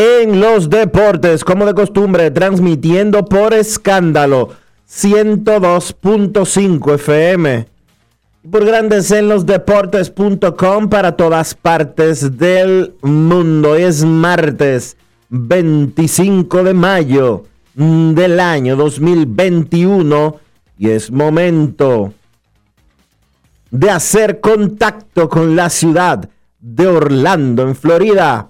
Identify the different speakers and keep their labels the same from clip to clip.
Speaker 1: en los Deportes, como de costumbre, transmitiendo por escándalo 102.5 FM. Por Grandes en los Deportes.com para todas partes del mundo. Es martes 25 de mayo del año 2021 y es momento de hacer contacto con la ciudad de Orlando, en Florida,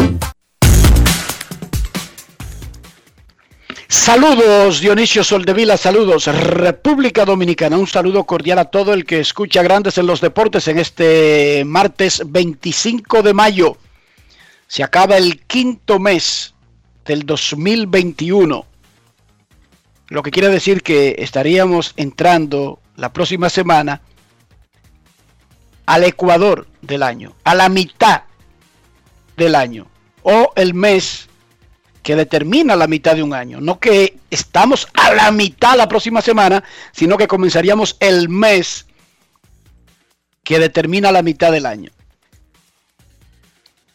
Speaker 2: Saludos Dionisio Soldevila, saludos República Dominicana, un saludo cordial a todo el que escucha Grandes en los Deportes en este martes 25 de mayo. Se acaba el quinto mes del 2021, lo que quiere decir que estaríamos entrando la próxima semana al ecuador del año, a la mitad del año, o el mes que determina la mitad de un año. No que estamos a la mitad la próxima semana, sino que comenzaríamos el mes que determina la mitad del año.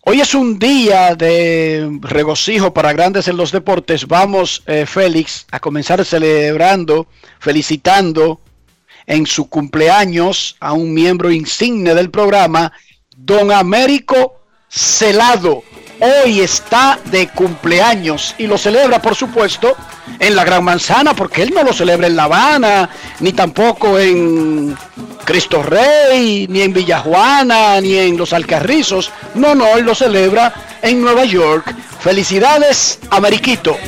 Speaker 2: Hoy es un día de regocijo para grandes en los deportes. Vamos, eh, Félix, a comenzar celebrando, felicitando en su cumpleaños a un miembro insigne del programa, don Américo Celado. Hoy está de cumpleaños y lo celebra, por supuesto, en la Gran Manzana, porque él no lo celebra en La Habana, ni tampoco en Cristo Rey, ni en Villajuana, ni en Los Alcarrizos. No, no, él lo celebra en Nueva York. Felicidades,
Speaker 3: a alma.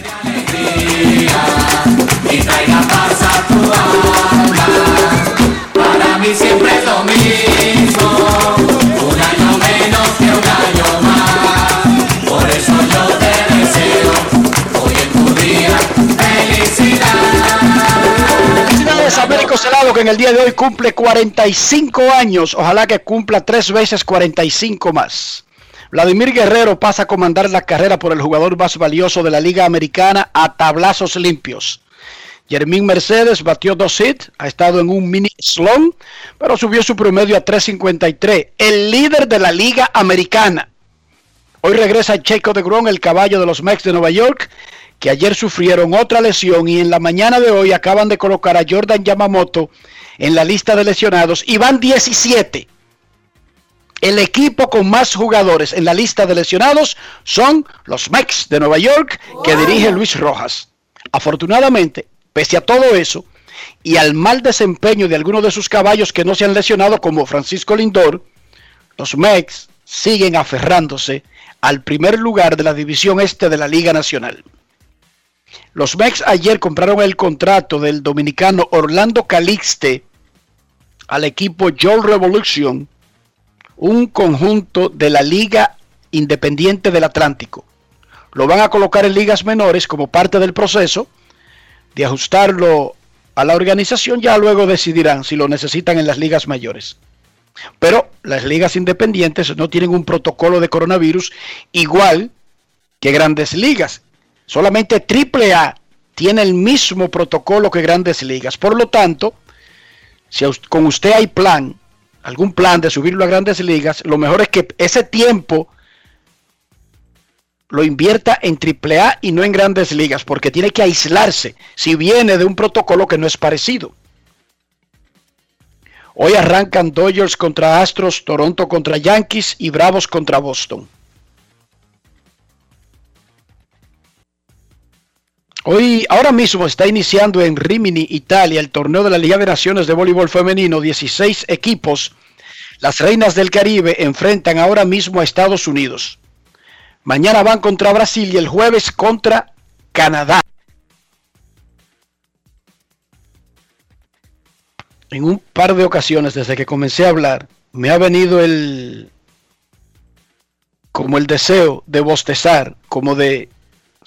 Speaker 3: Para mí siempre es Que en
Speaker 2: el día de hoy cumple 45 años. Ojalá que cumpla tres veces 45 más. Vladimir Guerrero pasa a comandar la carrera por el jugador más valioso de la Liga Americana a tablazos limpios. Jermín Mercedes batió dos hits, ha estado en un mini slump, pero subió su promedio a 3.53. El líder de la Liga Americana. Hoy regresa Checo de Gron, el caballo de los Mets de Nueva York, que ayer sufrieron otra lesión y en la mañana de hoy acaban de colocar a Jordan Yamamoto en la lista de lesionados y van 17. El equipo con más jugadores en la lista de lesionados son los Mets de Nueva York que dirige Luis Rojas. Afortunadamente, pese a todo eso y al mal desempeño de algunos de sus caballos que no se han lesionado como Francisco Lindor, los Mets siguen aferrándose al primer lugar de la división este de la Liga Nacional. Los Mex ayer compraron el contrato del dominicano Orlando Calixte al equipo Joel Revolution, un conjunto de la Liga Independiente del Atlántico. Lo van a colocar en ligas menores como parte del proceso de ajustarlo a la organización. Ya luego decidirán si lo necesitan en las ligas mayores. Pero las ligas independientes no tienen un protocolo de coronavirus igual que grandes ligas. Solamente AAA tiene el mismo protocolo que grandes ligas. Por lo tanto, si con usted hay plan, algún plan de subirlo a grandes ligas, lo mejor es que ese tiempo lo invierta en AAA y no en grandes ligas, porque tiene que aislarse si viene de un protocolo que no es parecido. Hoy arrancan Dodgers contra Astros, Toronto contra Yankees y Bravos contra Boston. Hoy, ahora mismo está iniciando en Rimini, Italia, el torneo de la Liga de Naciones de Voleibol Femenino. 16 equipos. Las Reinas del Caribe enfrentan ahora mismo a Estados Unidos. Mañana van contra Brasil y el jueves contra Canadá. En un par de ocasiones desde que comencé a hablar, me ha venido el como el deseo de bostezar, como de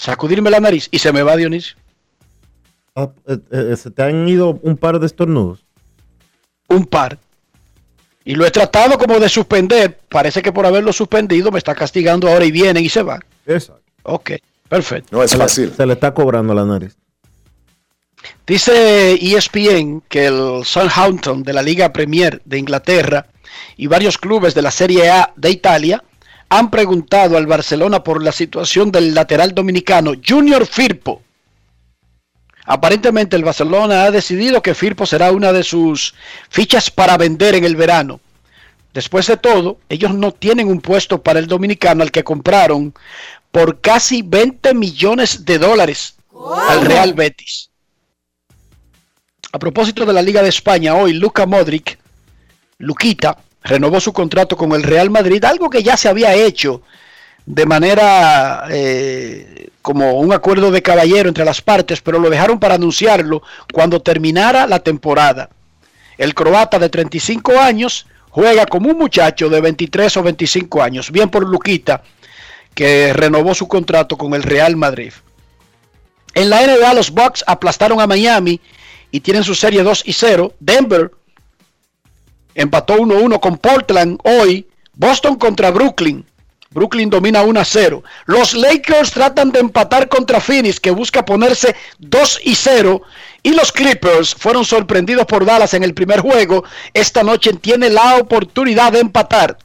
Speaker 2: sacudirme la nariz y se me va Dionisio.
Speaker 1: Ah, eh, eh, se te han ido un par de estornudos.
Speaker 2: Un par. Y lo he tratado como de suspender. Parece que por haberlo suspendido me está castigando ahora y vienen y se van.
Speaker 1: Exacto.
Speaker 2: Ok, perfecto.
Speaker 4: No es
Speaker 1: Se le-
Speaker 4: fácil.
Speaker 1: Se le está cobrando la nariz.
Speaker 2: Dice ESPN que el Southampton de la Liga Premier de Inglaterra y varios clubes de la Serie A de Italia han preguntado al Barcelona por la situación del lateral dominicano Junior Firpo. Aparentemente el Barcelona ha decidido que Firpo será una de sus fichas para vender en el verano. Después de todo, ellos no tienen un puesto para el dominicano al que compraron por casi 20 millones de dólares al Real Betis. A propósito de la Liga de España, hoy Luca Modric, Luquita, renovó su contrato con el Real Madrid, algo que ya se había hecho de manera eh, como un acuerdo de caballero entre las partes, pero lo dejaron para anunciarlo cuando terminara la temporada. El croata de 35 años juega como un muchacho de 23 o 25 años, bien por Luquita, que renovó su contrato con el Real Madrid. En la NBA los Bucks aplastaron a Miami y tienen su serie 2 y 0. Denver empató 1-1 con Portland hoy. Boston contra Brooklyn. Brooklyn domina 1 a 0. Los Lakers tratan de empatar contra Phoenix, que busca ponerse 2 y 0. Y los Clippers fueron sorprendidos por Dallas en el primer juego. Esta noche tiene la oportunidad de empatar.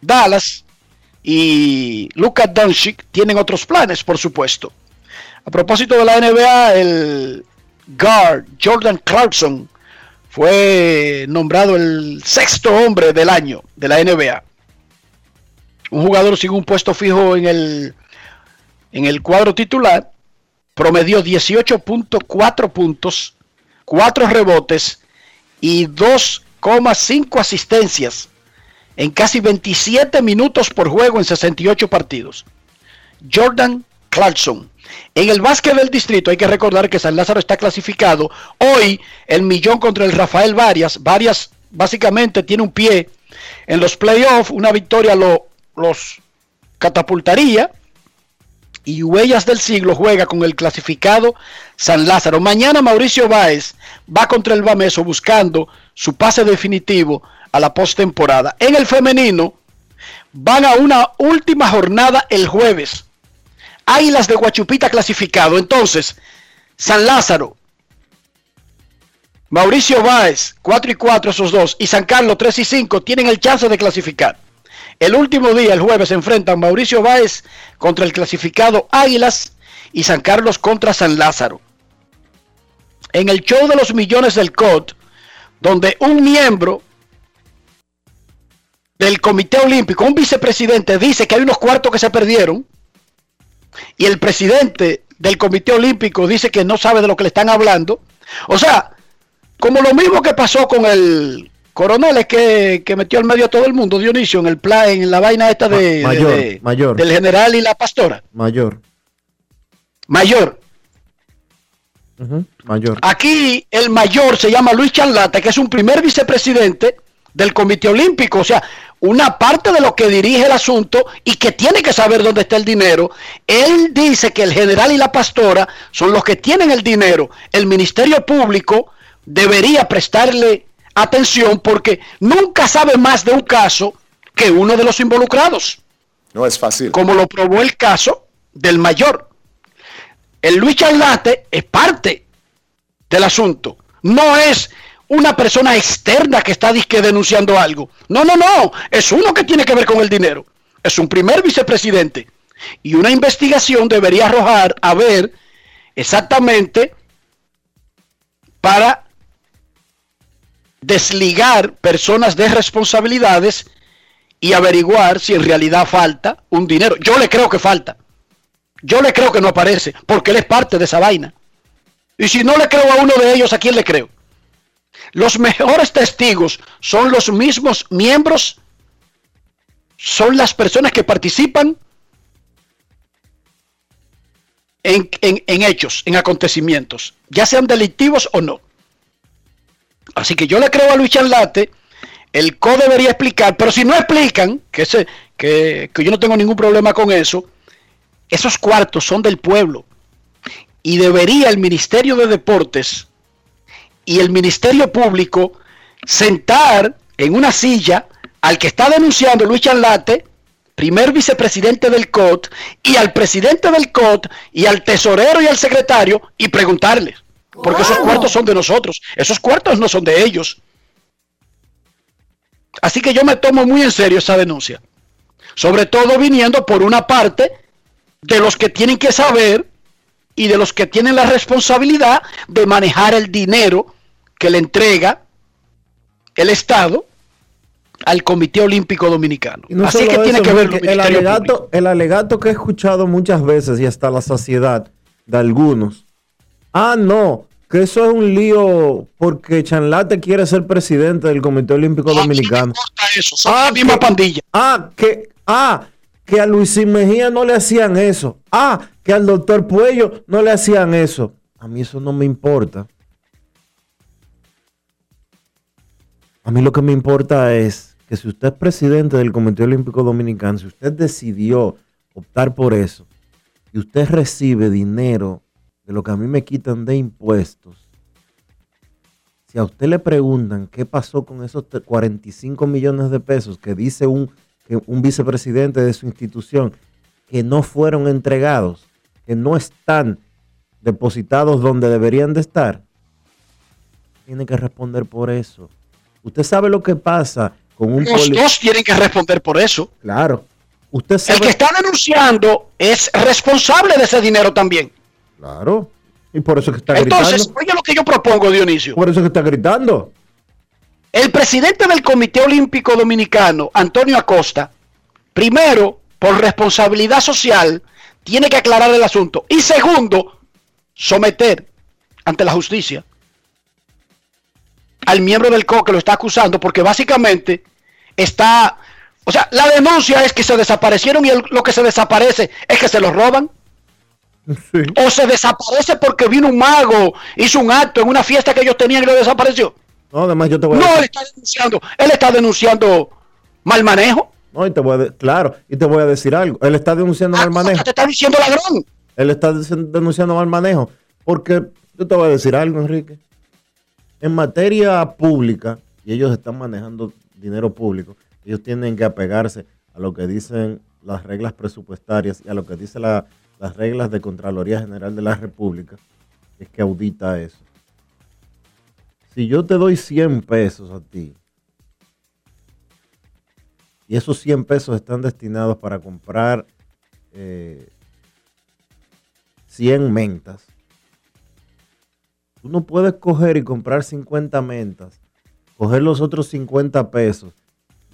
Speaker 2: Dallas y Luka Doncic tienen otros planes, por supuesto. A propósito de la NBA, el guard Jordan Clarkson fue nombrado el sexto hombre del año de la NBA. Un jugador sin un puesto fijo en el, en el cuadro titular, promedió 18.4 puntos, 4 rebotes y 2,5 asistencias en casi 27 minutos por juego en 68 partidos. Jordan Clarkson. En el básquet del distrito hay que recordar que San Lázaro está clasificado. Hoy el millón contra el Rafael Varias. Varias básicamente tiene un pie en los playoffs. Una victoria lo, los catapultaría. Y Huellas del Siglo juega con el clasificado San Lázaro. Mañana Mauricio Báez va contra el Bameso buscando su pase definitivo a la postemporada. En el femenino van a una última jornada el jueves. Águilas de Guachupita clasificado. Entonces, San Lázaro, Mauricio Báez, 4 y 4 esos dos, y San Carlos 3 y 5 tienen el chance de clasificar. El último día, el jueves, se enfrentan Mauricio Báez contra el clasificado Águilas y San Carlos contra San Lázaro. En el show de los millones del COD, donde un miembro del Comité Olímpico, un vicepresidente, dice que hay unos cuartos que se perdieron, y el presidente del Comité Olímpico dice que no sabe de lo que le están hablando. O sea, como lo mismo que pasó con el coronel es que, que metió al medio a todo el mundo, Dionisio, en el plan, en la vaina esta de,
Speaker 1: Ma- mayor,
Speaker 2: de- de-
Speaker 1: mayor.
Speaker 2: del general y la pastora.
Speaker 1: Mayor.
Speaker 2: Mayor.
Speaker 1: Mayor.
Speaker 2: Aquí el mayor se llama Luis Charlata, que es un primer vicepresidente del Comité Olímpico, o sea, una parte de lo que dirige el asunto y que tiene que saber dónde está el dinero. Él dice que el general y la pastora son los que tienen el dinero. El Ministerio Público debería prestarle atención porque nunca sabe más de un caso que uno de los involucrados
Speaker 4: No es fácil.
Speaker 2: como lo probó el caso del mayor. El Luis Charlate es parte del asunto. No es una persona externa que está disque denunciando algo. No, no, no. Es uno que tiene que ver con el dinero. Es un primer vicepresidente. Y una investigación debería arrojar a ver exactamente para desligar personas de responsabilidades y averiguar si en realidad falta un dinero. Yo le creo que falta. Yo le creo que no aparece, porque él es parte de esa vaina. Y si no le creo a uno de ellos, ¿a quién le creo? Los mejores testigos son los mismos miembros, son las personas que participan en, en- en hechos, en acontecimientos, ya sean delictivos o no. Así que yo le creo a Luis Charlate, el CO debería explicar, pero si no explican, que, ese, que, que yo no tengo ningún problema con eso, esos cuartos son del pueblo. Y debería el Ministerio de Deportes y el Ministerio Público sentar en una silla al que está denunciando Luis Charlate, primer vicepresidente del COT, y al presidente del COT, y al tesorero y al secretario, y preguntarles. Porque esos cuartos son de nosotros. Esos cuartos no son de ellos. Así que yo me tomo muy en serio esa denuncia. Sobre todo viniendo por una parte de los que tienen que saber y de los que tienen la responsabilidad de manejar el dinero que le entrega el Estado al Comité Olímpico Dominicano.
Speaker 1: No
Speaker 2: Así que tiene que ver
Speaker 1: el alegato, el alegato que he escuchado muchas veces y hasta la saciedad de algunos. Ah, no, que eso es un lío porque Chanlate quiere ser presidente del Comité Olímpico Dominicano.
Speaker 2: Eso, son la misma
Speaker 1: que-
Speaker 2: pandilla.
Speaker 1: Ah, que, ah, que a Luisín Mejía no le hacían eso. Ah, que al doctor Puello no le hacían eso. A mí eso no me importa. A mí lo que me importa es que si usted es presidente del Comité Olímpico Dominicano, si usted decidió optar por eso y usted recibe dinero de lo que a mí me quitan de impuestos, si a usted le preguntan qué pasó con esos te- 45 millones de pesos que dice un, un vicepresidente de su institución que no fueron entregados, que no están depositados donde deberían de estar, tiene que responder por eso. Usted sabe lo que pasa con un
Speaker 2: Los dos tienen que responder por eso.
Speaker 1: Claro. Usted
Speaker 2: El
Speaker 1: sabe.
Speaker 2: que está denunciando es responsable de ese dinero también.
Speaker 1: Claro. Y por eso es que está
Speaker 2: Entonces,
Speaker 1: gritando.
Speaker 2: oye lo que yo propongo, Dionisio.
Speaker 1: Por eso es que está gritando.
Speaker 2: El presidente del Comité Olímpico Dominicano, Antonio Acosta, primero, por responsabilidad social, tiene que aclarar el asunto. Y segundo, someter ante la justicia al miembro del CO que lo está acusando, porque básicamente está... O sea, la denuncia es que se desaparecieron y el- lo que se desaparece es que se los roban.
Speaker 1: Sí.
Speaker 2: O se desaparece porque vino un mago, hizo un acto en una fiesta que ellos tenían y lo desapareció.
Speaker 1: No, además yo te voy a
Speaker 2: No, él está denunciando, él está denunciando mal manejo.
Speaker 1: No, y te voy a de- claro, y te voy a decir algo. Él está denunciando mal manejo.
Speaker 2: Te está diciendo ladrón.
Speaker 1: Él está denunciando mal manejo. Porque yo te voy a decir algo, Enrique. En materia pública, y ellos están manejando dinero público, ellos tienen que apegarse a lo que dicen las reglas presupuestarias y a lo que dicen la- las reglas de Contraloría General de la República, es que audita eso. Si yo te doy 100 pesos a ti, y esos 100 pesos están destinados para comprar eh, 100 mentas, tú no puedes coger y comprar 50 mentas, coger los otros 50 pesos,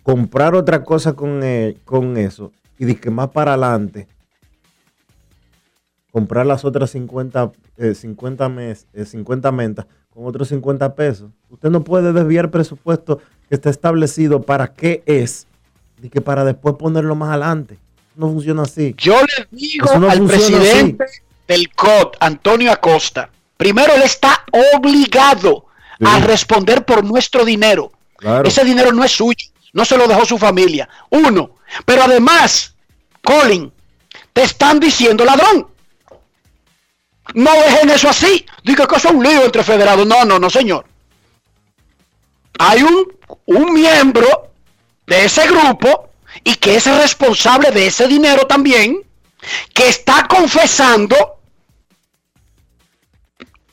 Speaker 1: comprar otra cosa con, eh, con eso y de que más para adelante comprar las otras 50, eh, 50, mes, eh, 50 mentas con otros 50 pesos. Usted no puede desviar presupuesto que está establecido para qué es y que para después ponerlo más adelante. No funciona así.
Speaker 2: Yo le digo
Speaker 1: no
Speaker 2: al presidente del COT, Antonio Acosta, Primero, él está obligado a responder por nuestro dinero.
Speaker 1: Claro.
Speaker 2: Ese dinero no es suyo, no se lo dejó su familia. Uno, pero además, Colin, te están diciendo ladrón. No dejen eso así. Diga que eso es un lío entre federados. No, no, no, señor. Hay un, un miembro de ese grupo y que es responsable de ese dinero también, que está confesando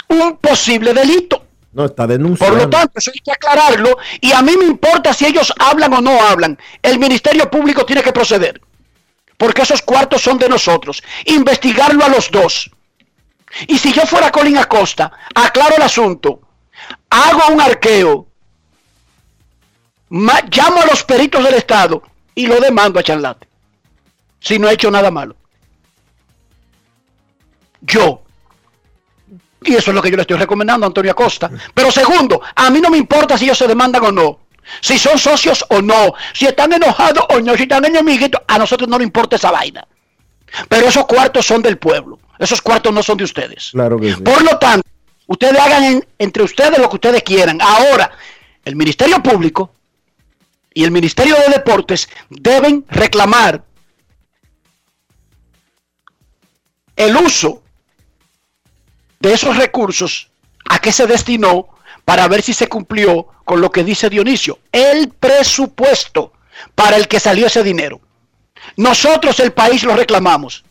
Speaker 2: un posible delito.
Speaker 1: No, está
Speaker 2: Por
Speaker 1: denunciando.
Speaker 2: lo tanto, eso hay que aclararlo y a mí me importa si ellos hablan o no hablan. El Ministerio Público tiene que proceder. Porque esos cuartos son de nosotros. Investigarlo a los dos. Y si yo fuera Colin Acosta, aclaro el asunto, hago un arqueo, llamo a los peritos del Estado y lo demando a Chanlate. Si no he hecho nada malo. Yo. Y eso es lo que yo le estoy recomendando a Antonio Acosta. Pero segundo, a mí no me importa si ellos se demandan o no. Si son socios o no. Si están enojados o no. Si están enemiguitos. A nosotros no nos importa esa vaina. Pero esos cuartos son del pueblo. Esos cuartos no son de ustedes.
Speaker 1: Claro que sí.
Speaker 2: Por lo tanto, ustedes hagan en- entre ustedes lo que ustedes quieran. Ahora, el Ministerio Público y el Ministerio de Deportes deben reclamar el uso esos recursos, a qué se destinó, para ver si se cumplió con lo que dice Dionisio, el presupuesto para el que salió ese dinero. Nosotros, el país, lo reclamamos.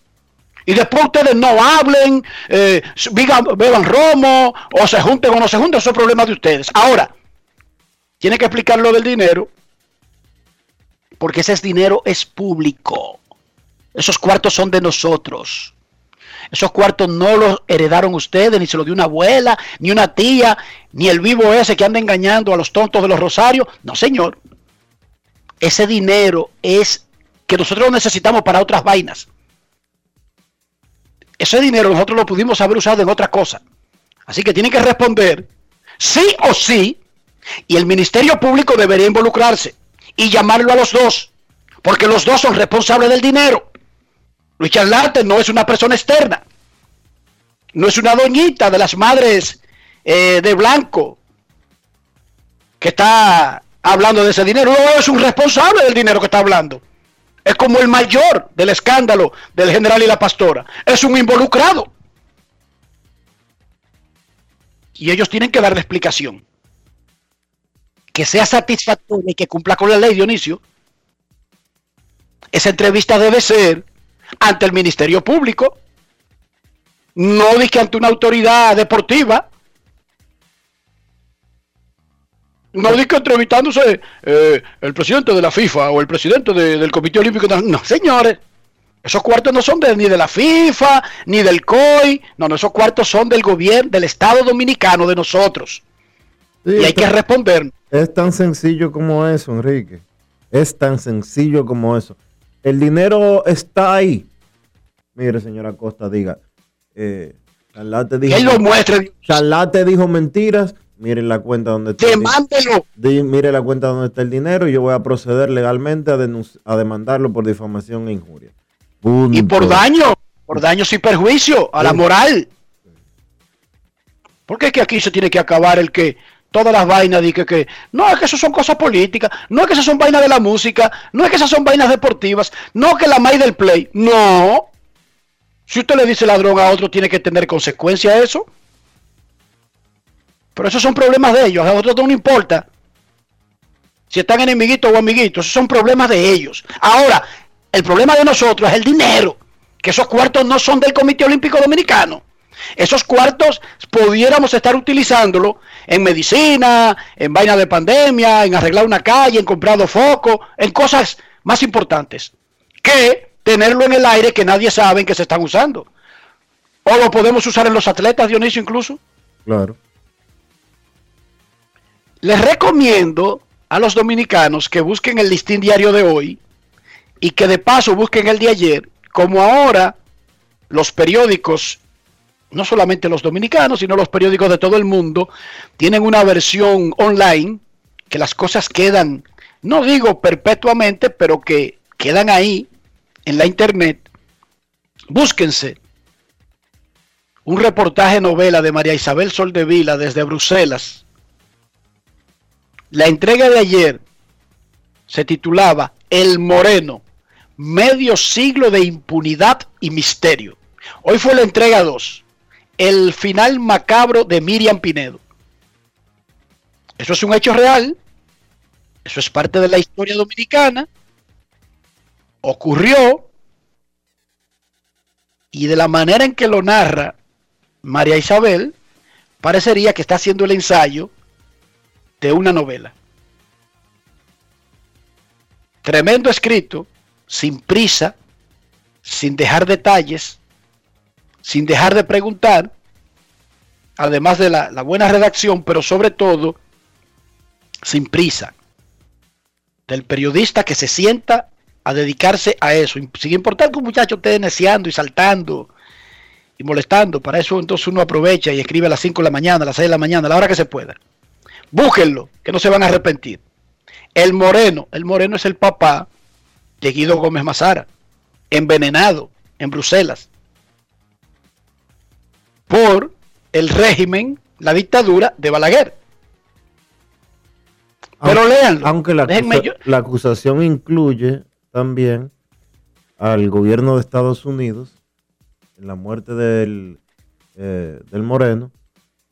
Speaker 2: Y después ustedes no hablen, eh, beban romo, o se junten o no se junten, eso es problema de ustedes. Ahora, tiene que explicar lo del dinero, porque ese es dinero es público. Esos cuartos son de nosotros. Esos cuartos no los heredaron ustedes, ni se los dio una abuela, ni una tía, ni el vivo ese que anda engañando a los tontos de los rosarios. No, señor. Ese dinero es que nosotros lo necesitamos para otras vainas. Ese dinero nosotros lo pudimos haber usado en otra cosa. Así que tienen que responder sí o sí. Y el Ministerio Público debería involucrarse y llamarlo a los dos. Porque los dos son responsables del dinero. Luis Charlante no es una persona externa. No es una doñita de las madres eh, de blanco que está hablando de ese dinero. No es un responsable del dinero que está hablando. Es como el mayor del escándalo del general y la pastora. Es un involucrado. Y ellos tienen que darle explicación. Que sea satisfactoria y que cumpla con la ley, Dionisio. Esa entrevista debe ser ante el Ministerio Público. No que ante una autoridad deportiva. No di que entrevistándose eh, el presidente de la FIFA o el presidente de- del Comité Olímpico. No, no, señores. Esos cuartos no son de- ni de la FIFA, ni del COI. No, no, esos cuartos son del gobierno, del Estado Dominicano, de nosotros.
Speaker 1: Sí,
Speaker 2: y hay que responder.
Speaker 1: Es tan sencillo como eso, Enrique. Es tan sencillo como eso. El dinero está ahí. Mire, señora Costa, diga. Eh, Charlate dijo,
Speaker 2: él lo muestre.
Speaker 1: Charlate dijo mentiras. Miren la cuenta donde está.
Speaker 2: Demándelo.
Speaker 1: di- mire la cuenta donde está el dinero y yo voy a proceder legalmente a, demandarlo por difamación e injuria.
Speaker 2: Y por daño, por daños y perjuicio a la moral. Porque es que aquí se tiene que acabar el que todas las vainas de que, que no es que eso son cosas políticas, no es que esas son vainas de la música, no es que esas son vainas deportivas, no que la may del play, no. Si usted le dice ladrón a otro, tiene que tener consecuencia eso. Pero esos son problemas de ellos, a otros no importa. Si están enemiguitos o amiguitos, esos son problemas de ellos. Ahora, el problema de nosotros es el dinero, que esos cuartos no son del Comité Olímpico Dominicano. Esos cuartos pudiéramos estar utilizándolo en medicina, en vaina de pandemia, en arreglar una calle, en comprar dos focos, en cosas más importantes que tenerlo en el aire que nadie sabe que se están usando. O lo podemos usar en los atletas, Dionisio, incluso.
Speaker 1: Claro.
Speaker 2: Les recomiendo a los dominicanos que busquen el listín diario de hoy y que de paso busquen el de ayer, como ahora los periódicos, no solamente los dominicanos, sino los periódicos de todo el mundo, tienen una versión online que las cosas quedan, no digo perpetuamente, pero que quedan ahí en la internet. Búsquense un reportaje novela de María Isabel Soldevila desde Bruselas. La entrega de ayer se titulaba El Moreno, medio siglo de impunidad y misterio. Hoy fue la entrega 2, el final macabro de Miriam Pinedo. Eso es un hecho real, eso es parte de la historia dominicana, ocurrió y de la manera en que lo narra María Isabel, parecería que está haciendo el ensayo de una novela. Tremendo escrito, sin prisa, sin dejar detalles, sin dejar de preguntar, además de la, buena redacción, pero sobre todo sin prisa, del periodista que se sienta a dedicarse a eso, sin importar que un muchacho esté neciando y saltando y molestando, para eso entonces uno aprovecha y escribe a las 5 de la mañana, a las 6 de la mañana, a la hora que se pueda. Búsquenlo, que no se van a arrepentir. El Moreno, el Moreno es el papá de Guido Gómez Mazara, envenenado en Bruselas por el régimen, la dictadura de Balaguer. Pero
Speaker 1: Aunque-
Speaker 2: léanlo.
Speaker 1: Aunque la, acusa-
Speaker 2: yo-
Speaker 1: la acusación incluye también al gobierno de Estados Unidos en la muerte del, eh, del Moreno,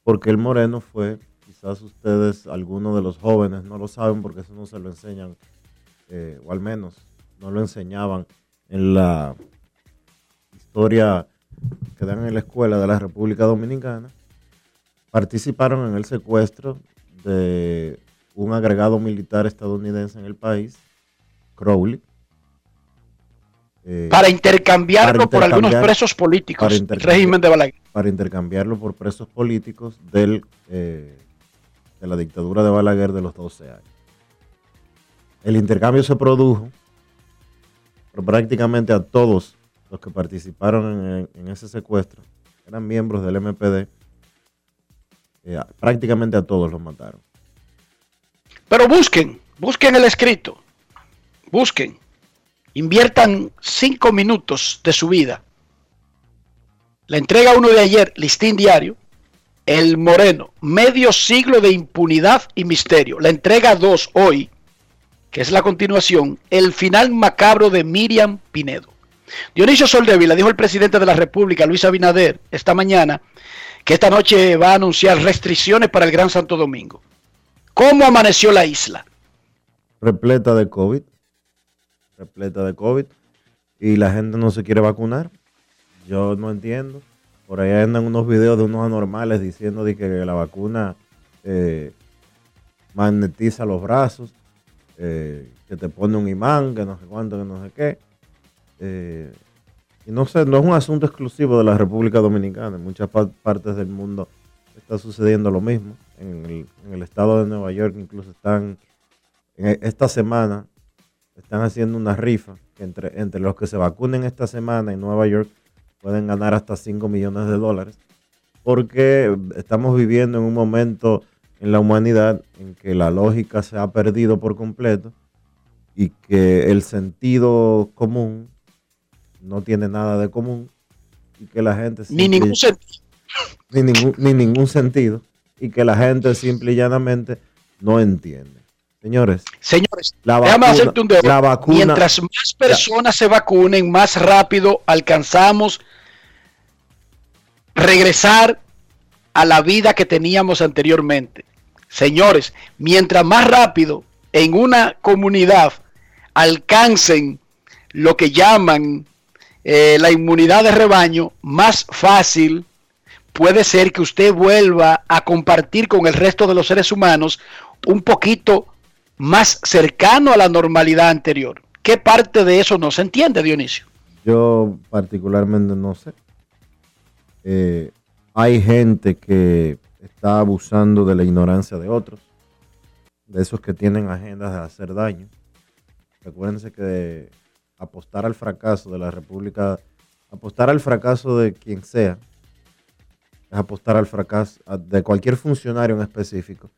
Speaker 1: porque el Moreno fue, quizás ustedes, algunos de los jóvenes no lo saben porque eso no se lo enseñan, eh, o al menos no lo enseñaban en la historia que dan en la escuela de la República Dominicana, participaron en el secuestro de un agregado militar estadounidense en el país, Crowley. eh,
Speaker 2: para intercambiarlo
Speaker 1: para
Speaker 2: por algunos presos políticos del régimen de Balaguer.
Speaker 1: para intercambiarlo por presos políticos del, eh, de la dictadura de Balaguer de los 12 años. El intercambio se produjo, pero prácticamente a todos los que participaron en, ese secuestro, eran miembros del MPD, eh, prácticamente a todos los mataron.
Speaker 2: Pero busquen, busquen el escrito, busquen, inviertan cinco minutos de su vida. La entrega uno de ayer, listín diario, El Moreno, medio siglo de impunidad y misterio. La entrega 2 hoy, que es la continuación, el final macabro de Miriam Pinedo. Dionisio Soldevila dijo el presidente de la República, Luis Abinader, esta mañana, que esta noche va a anunciar restricciones para el Gran Santo Domingo. ¿Cómo amaneció la isla?
Speaker 1: repleta de COVID, repleta de COVID, y la gente no se quiere vacunar. Yo no entiendo. Por ahí andan unos videos de unos anormales diciendo de que la vacuna eh, magnetiza los brazos, eh, que te pone un imán, que no sé cuánto, que no sé qué. Eh, no sé, no es un asunto exclusivo de la República Dominicana. En muchas pa- partes del mundo está sucediendo lo mismo. En el, en el estado de Nueva York incluso están en e- esta semana están haciendo una rifa entre, entre los que se vacunen esta semana en Nueva York pueden ganar hasta 5 millones de dólares porque estamos viviendo en un momento en la humanidad en que la lógica se ha perdido por completo y que el sentido común no tiene nada de común y que la gente
Speaker 2: Ni ningún sentido.
Speaker 1: ni ningún, ni ningún sentido y que la gente simple y llanamente no entiende. Señores,
Speaker 2: Señores,
Speaker 1: La vacuna-
Speaker 2: hacerte un dedo.
Speaker 1: la vacuna-
Speaker 2: Mientras más personas se vacunen, más rápido alcanzamos regresar a la vida que teníamos anteriormente. Señores, mientras más rápido en una comunidad alcancen lo que llaman eh, la inmunidad de rebaño, más fácil puede ser que usted vuelva a compartir con el resto de los seres humanos un poquito más cercano a la normalidad anterior. ¿Qué parte de eso no se entiende, Dionisio?
Speaker 1: yo particularmente no sé. Eh, hay gente que está abusando de la ignorancia de otros, de esos que tienen agendas de hacer daño. Recuérdense que apostar al fracaso de la República, apostar al fracaso de quien sea, es apostar al fracaso de cualquier funcionario en específico,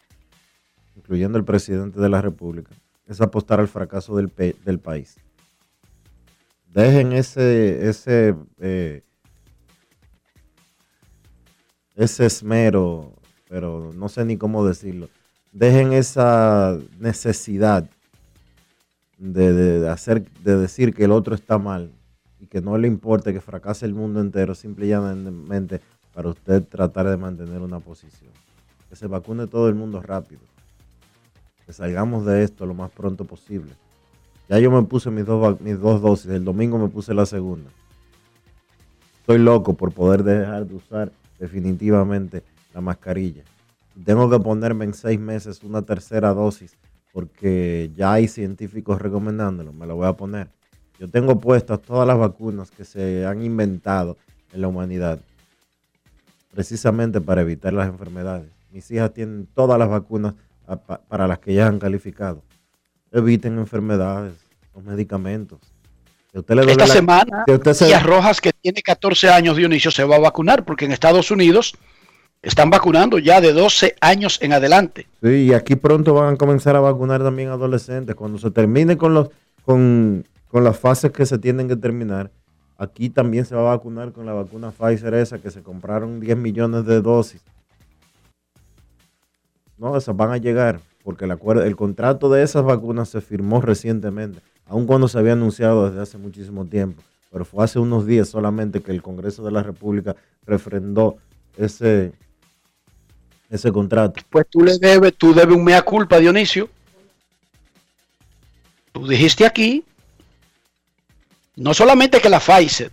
Speaker 1: incluyendo el presidente de la República, es apostar al fracaso del, del país. Dejen ese, ese, eh, ese esmero, pero no sé ni cómo decirlo. Dejen esa necesidad de, de- hacer, de decir que el otro está mal y que no le importe que fracase el mundo entero, simple y llanamente para usted tratar de mantener una posición. Que se vacune todo el mundo rápido. Que salgamos de esto lo más pronto posible. Ya yo me puse mis dos, mis dos dosis, el domingo me puse la segunda. Estoy loco por poder dejar de usar definitivamente la mascarilla. Tengo que ponerme en seis meses una tercera dosis porque ya hay científicos recomendándolo. Me la voy a poner. Yo tengo puestas todas las vacunas que se han inventado en la humanidad precisamente para evitar las enfermedades. Mis hijas tienen todas las vacunas para las que ya han calificado. Eviten enfermedades, los medicamentos. Si a usted le duele
Speaker 2: Esta
Speaker 1: la-
Speaker 2: semana,
Speaker 1: si usted se-
Speaker 2: Rojas, que tiene 14 años, Dionisio, se va a vacunar porque en Estados Unidos están vacunando ya de 12 años en adelante.
Speaker 1: Sí, y aquí pronto van a comenzar a vacunar también adolescentes. Cuando se termine con los con, con las fases que se tienen que terminar, aquí también se va a vacunar con la vacuna Pfizer esa que se compraron 10 millones de dosis. No, esas van a llegar porque el, acuerdo, el contrato de esas vacunas se firmó recientemente, aun cuando se había anunciado desde hace muchísimo tiempo. Pero fue hace unos días solamente que el Congreso de la República refrendó ese, ese contrato.
Speaker 2: Pues tú le debes, tú debes un mea culpa, Dionisio. Tú dijiste aquí, no solamente que la Pfizer,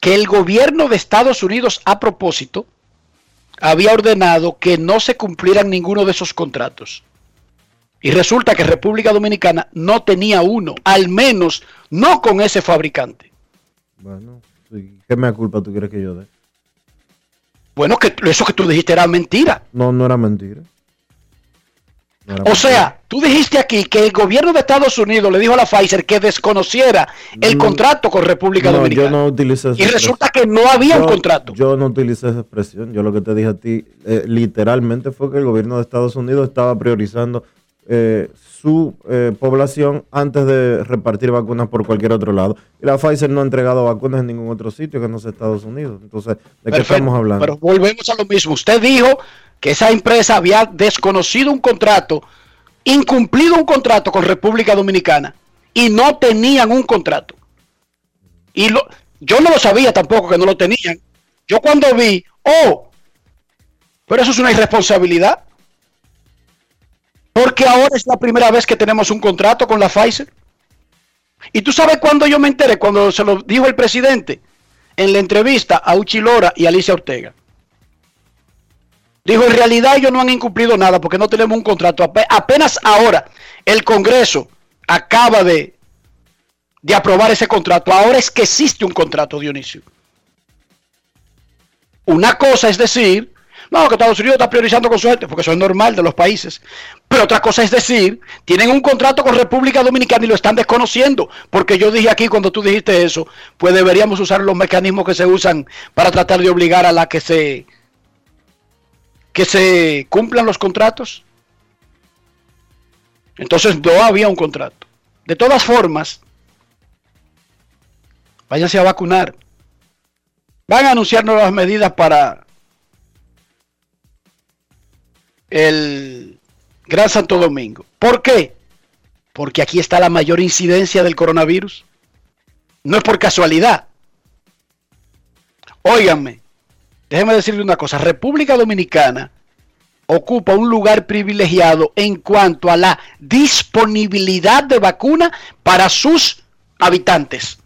Speaker 2: que el gobierno de Estados Unidos a propósito había ordenado que no se cumplieran ninguno de esos contratos. Y resulta que República Dominicana no tenía uno, al menos no con ese fabricante.
Speaker 1: Bueno, ¿qué me culpa tú quieres que yo dé?
Speaker 2: Bueno, que eso que tú dijiste era mentira.
Speaker 1: No, no era mentira. No era
Speaker 2: O
Speaker 1: mentira.
Speaker 2: sea, tú dijiste aquí que el gobierno de Estados Unidos le dijo a la Pfizer que desconociera el
Speaker 1: No,
Speaker 2: contrato con República
Speaker 1: no,
Speaker 2: Dominicana.
Speaker 1: yo no utilicé esa
Speaker 2: y resulta que no había un
Speaker 1: Yo-
Speaker 2: contrato.
Speaker 1: Yo no utilicé esa expresión. Yo lo que te dije a ti eh, literalmente fue que el gobierno de Estados Unidos estaba priorizando eh, su eh, población antes de repartir vacunas por cualquier otro lado. Y la Pfizer no ha entregado vacunas en ningún otro sitio que no sea Estados Unidos. Entonces, ¿de qué estamos hablando?
Speaker 2: Pero volvemos a lo mismo. Usted dijo que esa empresa había desconocido un contrato, incumplido un contrato con República Dominicana y no tenían un contrato. Y lo, yo no lo sabía tampoco que no lo tenían. Yo cuando vi, oh, pero eso es una irresponsabilidad. Porque ahora es la primera vez que tenemos un contrato con la Pfizer. Y tú sabes cuándo yo me enteré, cuando se lo dijo el presidente en la entrevista a Uchi Lora y Alicia Ortega. Dijo, en realidad ellos no han incumplido nada porque no tenemos un contrato. Ape- Apenas ahora el Congreso acaba de, de aprobar ese contrato. Ahora es que existe un contrato, Dionisio. Una cosa es decir, no, que Estados Unidos está priorizando con su gente, porque eso es normal de los países. Pero otra cosa es decir, tienen un contrato con República Dominicana y lo están desconociendo. Porque yo dije aquí cuando tú dijiste eso, pues deberíamos usar los mecanismos que se usan para tratar de obligar a la que se que se cumplan los contratos. Entonces no había un contrato. De todas formas, váyanse a vacunar. Van a anunciar nuevas medidas para el Gran Santo Domingo. ¿Por qué? Porque aquí está la mayor incidencia del coronavirus. No es por casualidad. Óiganme, déjeme decirle una cosa. República Dominicana ocupa un lugar privilegiado en cuanto a la disponibilidad de vacuna para sus habitantes.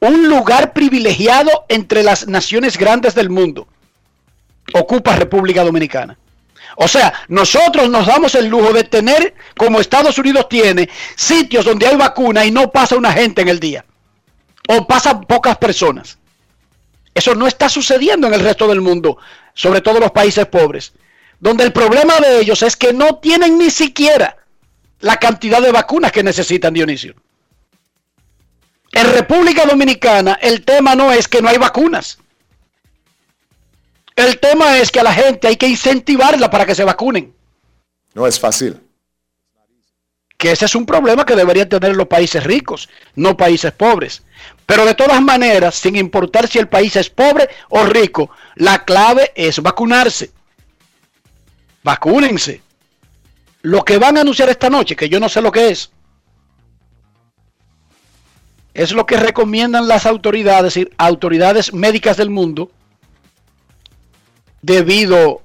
Speaker 2: Un lugar privilegiado entre las naciones grandes del mundo ocupa República Dominicana. O sea, nosotros nos damos el lujo de tener, como Estados Unidos tiene, sitios donde hay vacuna y no pasa una gente en el día. O pasan pocas personas. Eso no está sucediendo en el resto del mundo, sobre todo los países pobres, donde el problema de ellos es que no tienen ni siquiera la cantidad de vacunas que necesitan, Dionisio. En República Dominicana el tema no es que no hay vacunas. El tema es que a la gente hay que incentivarla para que se vacunen.
Speaker 4: No es fácil.
Speaker 2: Que ese es un problema que deberían tener los países ricos, no países pobres. Pero de todas maneras, sin importar si el país es pobre o rico, la clave es vacunarse. Vacúnense. Lo que van a anunciar esta noche, que yo no sé lo que es, es lo que recomiendan las autoridades y autoridades médicas del mundo debido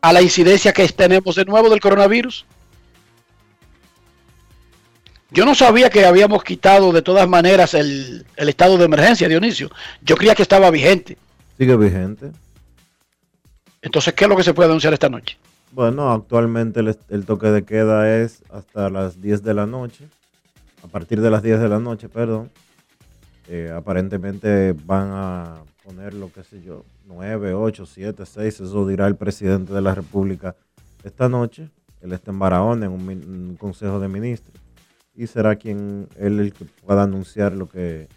Speaker 2: a la incidencia que tenemos de nuevo del coronavirus. Yo no sabía que habíamos quitado de todas maneras el, el estado de emergencia, Dionisio. Yo creía que estaba vigente.
Speaker 1: Sigue vigente.
Speaker 2: Entonces, ¿qué es lo que se puede anunciar esta noche?
Speaker 1: Bueno, actualmente el, el toque de queda es hasta las 10 de la noche. A partir de las 10 de la noche, perdón. Eh, aparentemente van a poner lo que sé yo, 9, 8, 7, 6, eso dirá el presidente de la República esta noche. Él está en Barahona en un, un consejo de ministros y será quien él el que pueda anunciar lo que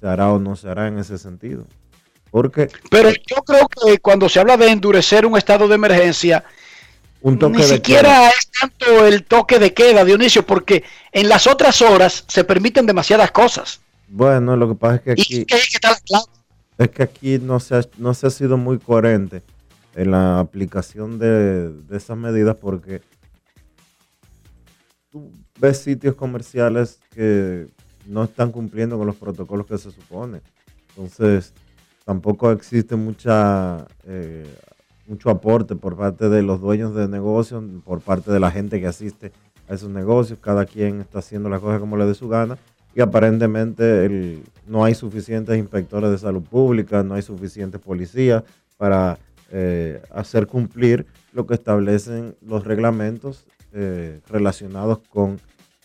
Speaker 1: se hará o no se hará en ese sentido. Porque
Speaker 2: Pero yo creo que cuando se habla de endurecer un estado de emergencia,
Speaker 1: un toque
Speaker 2: ni
Speaker 1: de
Speaker 2: siquiera
Speaker 1: queda,
Speaker 2: es tanto el toque de queda, Dionisio, porque en las otras horas se permiten demasiadas cosas.
Speaker 1: bueno, lo que pasa es que
Speaker 2: Y
Speaker 1: aquí
Speaker 2: que estar claro.
Speaker 1: Es que aquí no se ha, no se ha sido muy coherente en la aplicación de, de esas medidas porque tú ves sitios comerciales que no están cumpliendo con los protocolos que se supone. Entonces, tampoco existe mucha eh, mucho aporte por parte de los dueños de negocios, por parte de la gente que asiste a esos negocios. Cada quien está haciendo las cosas como le dé su gana y aparentemente el- no hay suficientes inspectores de salud pública, no hay suficientes policías para eh, hacer cumplir lo que establecen los reglamentos eh, relacionados con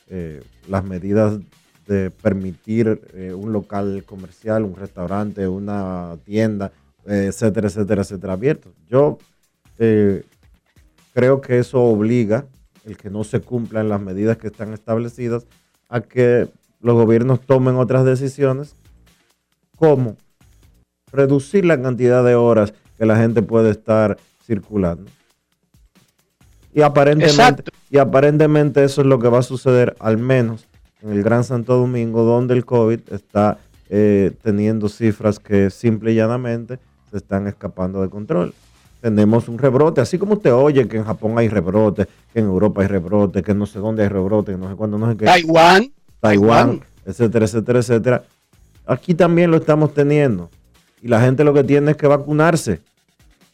Speaker 1: eh, las medidas de permitir un local comercial, un restaurante, una tienda, etcétera, etcétera, etcétera, abierto. Yo creo que eso obliga el que no se cumplan las medidas que están establecidas a que los gobiernos tomen otras decisiones como reducir la cantidad de horas que la gente puede estar circulando. Y aparentemente,
Speaker 2: Exacto.
Speaker 1: y aparentemente eso es lo que va a suceder al menos en el Gran Santo Domingo, donde el COVID está eh, teniendo cifras que simple y llanamente se están escapando de control. Tenemos un rebrote, así como usted oye que en Japón hay rebrote, que en Europa hay rebrote, que no sé dónde hay rebrote, que no sé cuándo, no sé qué.
Speaker 2: Taiwán,
Speaker 1: Taiwán, etcétera, etcétera, etcétera. Aquí también lo estamos teniendo. Y la gente lo que tiene es que vacunarse.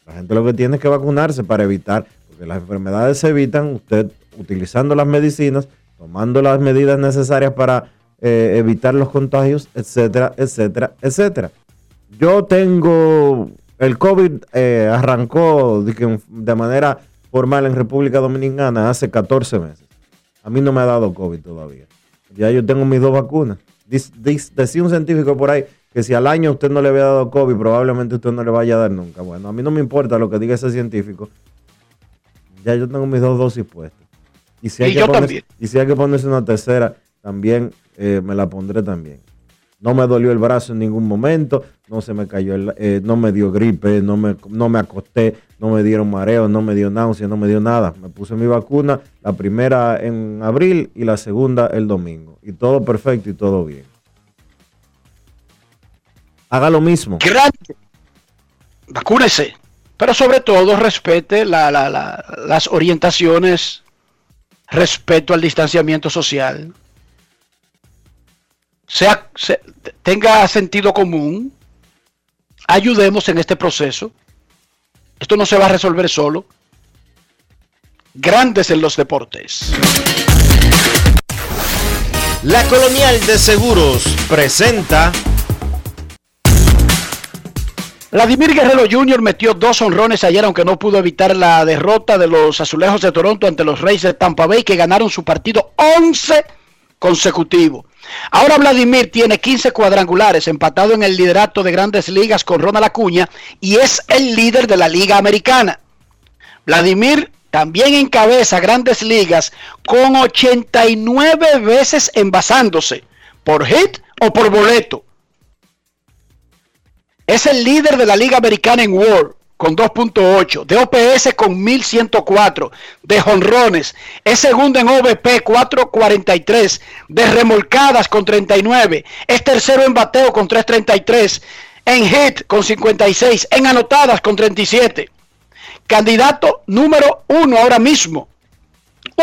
Speaker 1: La gente lo que tiene es que vacunarse para evitar, porque las enfermedades se evitan usted utilizando las medicinas, tomando las medidas necesarias para eh, evitar los contagios, etcétera, etcétera, etcétera. Yo tengo, el COVID eh, arrancó de manera formal en República Dominicana hace 14 meses. A mí no me ha dado COVID todavía. Ya yo tengo mis dos vacunas. Decía un científico por ahí que si al año usted no le había dado COVID, probablemente usted no le vaya a dar nunca. Bueno, a mí no me importa lo que diga ese científico. Ya yo tengo mis dos dosis puestas. Y si hay,
Speaker 2: Y
Speaker 1: que,
Speaker 2: yo
Speaker 1: ponerse,
Speaker 2: también.
Speaker 1: y si hay que ponerse una tercera, también eh, me la pondré también. No me dolió el brazo en ningún momento, no se me cayó, el- eh, no me dio gripe, no me, no me acosté, no me dieron mareo, no me dio náusea, no me dio nada. Me puse mi vacuna, la primera en abril y la segunda el domingo. Y todo perfecto y todo bien. Haga lo mismo.
Speaker 2: grande. Vacúnese. Pero sobre todo respete la- la- la- las orientaciones respecto al distanciamiento social. Sea, se- tenga sentido común. Ayudemos en este proceso. Esto no se va a resolver solo. Grandes en los deportes.
Speaker 4: La Colonial de Seguros presenta
Speaker 2: Vladimir Guerrero Jr. metió dos honrones ayer, aunque no pudo evitar la derrota de los azulejos de Toronto ante los Reyes de Tampa Bay, que ganaron su partido 11 consecutivo. Ahora Vladimir tiene 15 cuadrangulares, empatado en el liderato de grandes ligas con Ronald Acuña, y es el líder de la Liga Americana. Vladimir también encabeza grandes ligas con 89 veces envasándose, por hit o por boleto. Es el líder de la Liga Americana en World con 2.8, de OPS con 1104, de jonrones, es segundo en OVP 443, de remolcadas con 39, es tercero en bateo con 333, en hit con 56, en anotadas con 37. Candidato número uno ahora mismo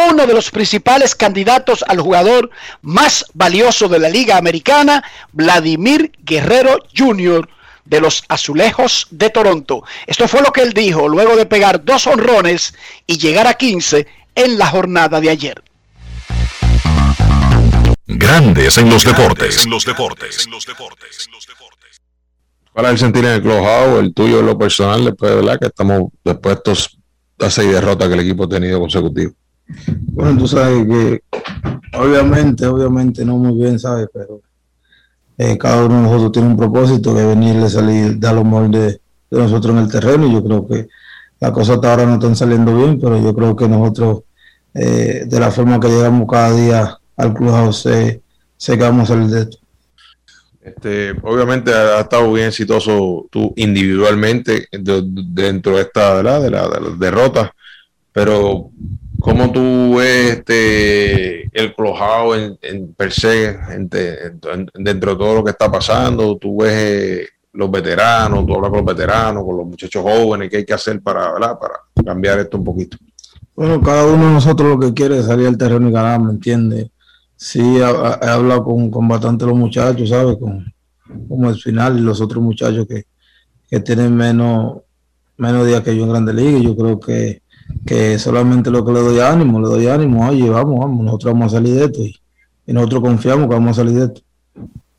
Speaker 2: uno de los principales candidatos al jugador más valioso de la Liga Americana, Vladimir Guerrero Jr. de los Azulejos de Toronto. Esto fue lo que él dijo luego de pegar dos honrones y llegar a 15 en la jornada de ayer.
Speaker 5: Grandes en los deportes. En los deportes.
Speaker 6: ¿Cuál es el sentir en el clubhouse, el tuyo en lo personal, después de verdad que estamos después de estos las seis derrotas que el equipo ha tenido consecutivos?
Speaker 7: Bueno, tú sabes que obviamente, obviamente no muy bien, ¿sabes? Pero eh, cada uno de nosotros tiene un propósito que venirle salir, dar lo mejor de, nosotros en el terreno y yo creo que las cosas hasta ahora no están saliendo bien, pero yo creo que nosotros, eh, de la forma que llegamos cada día al clubhouse, sé, sé que vamos salir de esto.
Speaker 6: Este, obviamente ha estado bien exitoso tú individualmente de- de- dentro de esta ¿verdad? de la, de las derrotas, pero ¿cómo tú ves este, el clojado en, en per se en- en- dentro de todo lo que está pasando? ¿Tú ves eh, los veteranos, tú hablas con los veteranos, con los muchachos jóvenes, qué hay que hacer para, ¿verdad? para cambiar esto un poquito?
Speaker 7: Bueno, cada uno de nosotros lo que quiere es salir al terreno y ganar, ¿me entiendes? Sí, he hablado con, con bastante los muchachos, ¿sabes? Con, como el final y los otros muchachos que, que tienen menos, menos días que yo en Grande Liga. Yo creo que, que solamente lo que le doy ánimo, le doy ánimo, oye, vamos, vamos, nosotros vamos a salir de esto y, y nosotros confiamos que vamos a salir de esto.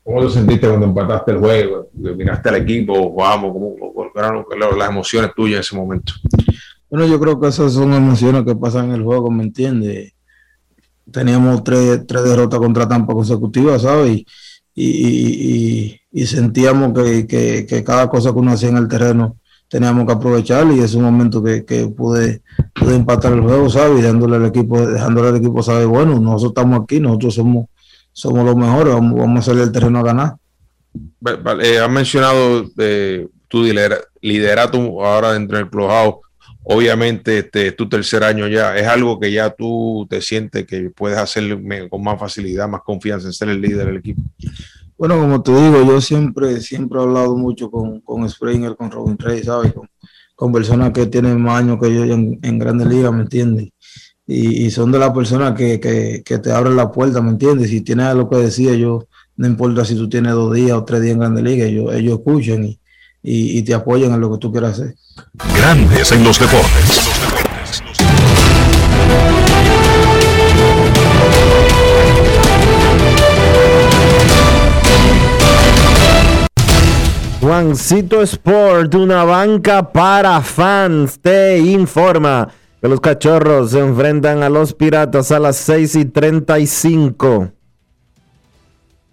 Speaker 6: ¿Cómo te sentiste cuando empataste el juego? Miraste al equipo, jugamos, ¿cómo, eran las emociones tuyas en ese momento?
Speaker 7: Bueno, yo creo que esas son emociones que pasan en el juego, ¿me entiendes? Teníamos tres, tres derrotas contra Tampa consecutivas, ¿sabes? Y, y, y- y sentíamos que, que- que cada cosa que uno hacía en el terreno teníamos que aprovecharlo y es un momento que, que pude, pude empatar el juego, ¿sabes? Y al equipo, dejándole al equipo, ¿sabes? Bueno, nosotros estamos aquí, nosotros somos, somos los mejores, vamos, vamos a salir al terreno a ganar.
Speaker 6: Eh, has mencionado eh, tu lidera- liderato ahora dentro del clubhouse. Obviamente, este es tu tercer año ya. Es algo que ya tú te sientes que puedes hacer con más facilidad, más confianza en ser el líder del equipo.
Speaker 7: Bueno, como te digo, yo siempre, siempre he hablado mucho con, con Springer, con Robin Rey, ¿sabes? Con, con personas que tienen más años que yo en, en grandes ligas, ¿me entiendes? Y, son de las personas que, que, que te abren la puerta, ¿me entiendes? Si tienes algo que decir, yo, no importa si tú tienes dos días o tres días en grandes ligas, ellos, ellos escuchan y, y, y te apoyan en lo que tú quieras hacer.
Speaker 5: Grandes en los deportes.
Speaker 1: Juancito Sport, una banca para fans, te informa que los cachorros se enfrentan a los piratas a las 6 y 35.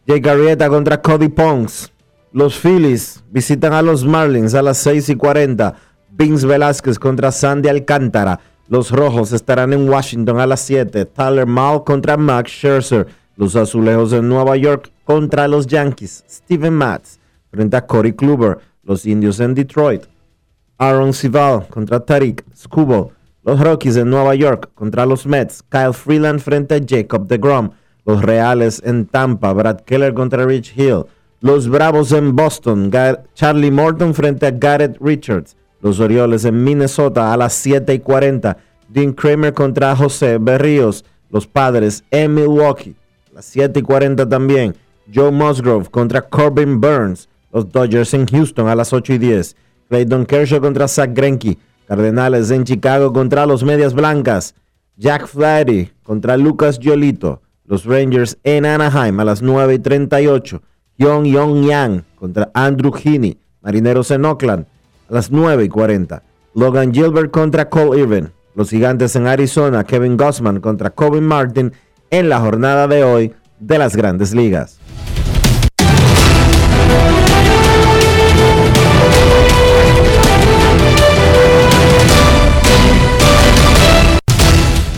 Speaker 1: Jake Arrieta contra Cody Ponks. Los Phillies visitan a los Marlins a las 6 y 40. Vince Velázquez contra Sandy Alcántara. Los Rojos estarán en Washington a las 7. Tyler Mall contra Max Scherzer. Los Azulejos en Nueva York contra los Yankees. Steven Matz frente a Corey Kluber. Los Indios en Detroit. Aaron Sival contra Tariq Skubal. Los Rockies en Nueva York contra los Mets. Kyle Freeland frente a Jacob DeGrom. Los Reales en Tampa. Brad Keller contra Rich Hill. Los Bravos en Boston. Charlie Morton frente a Garrett Richards. Los Orioles en Minnesota a las 7 y 40. Dean Kramer contra José Berríos. Los Padres en Milwaukee. A las 7 y 40 también. Joe Musgrove contra Corbin Burns. Los Dodgers en Houston a las 8 y 10. Clayton Kershaw contra Zach Greinke. Cardenales en Chicago contra los Medias Blancas. Jack Flaherty contra Lucas Giolito. Los Rangers en Anaheim a las 9 y 38. Young Young Yang contra Andrew Heaney. Marineros en Oakland a las 9 y 40. Logan Gilbert contra Cole Irvin. Los Gigantes en Arizona. Kevin Gossman contra Coby Martin en la jornada de hoy de las Grandes Ligas.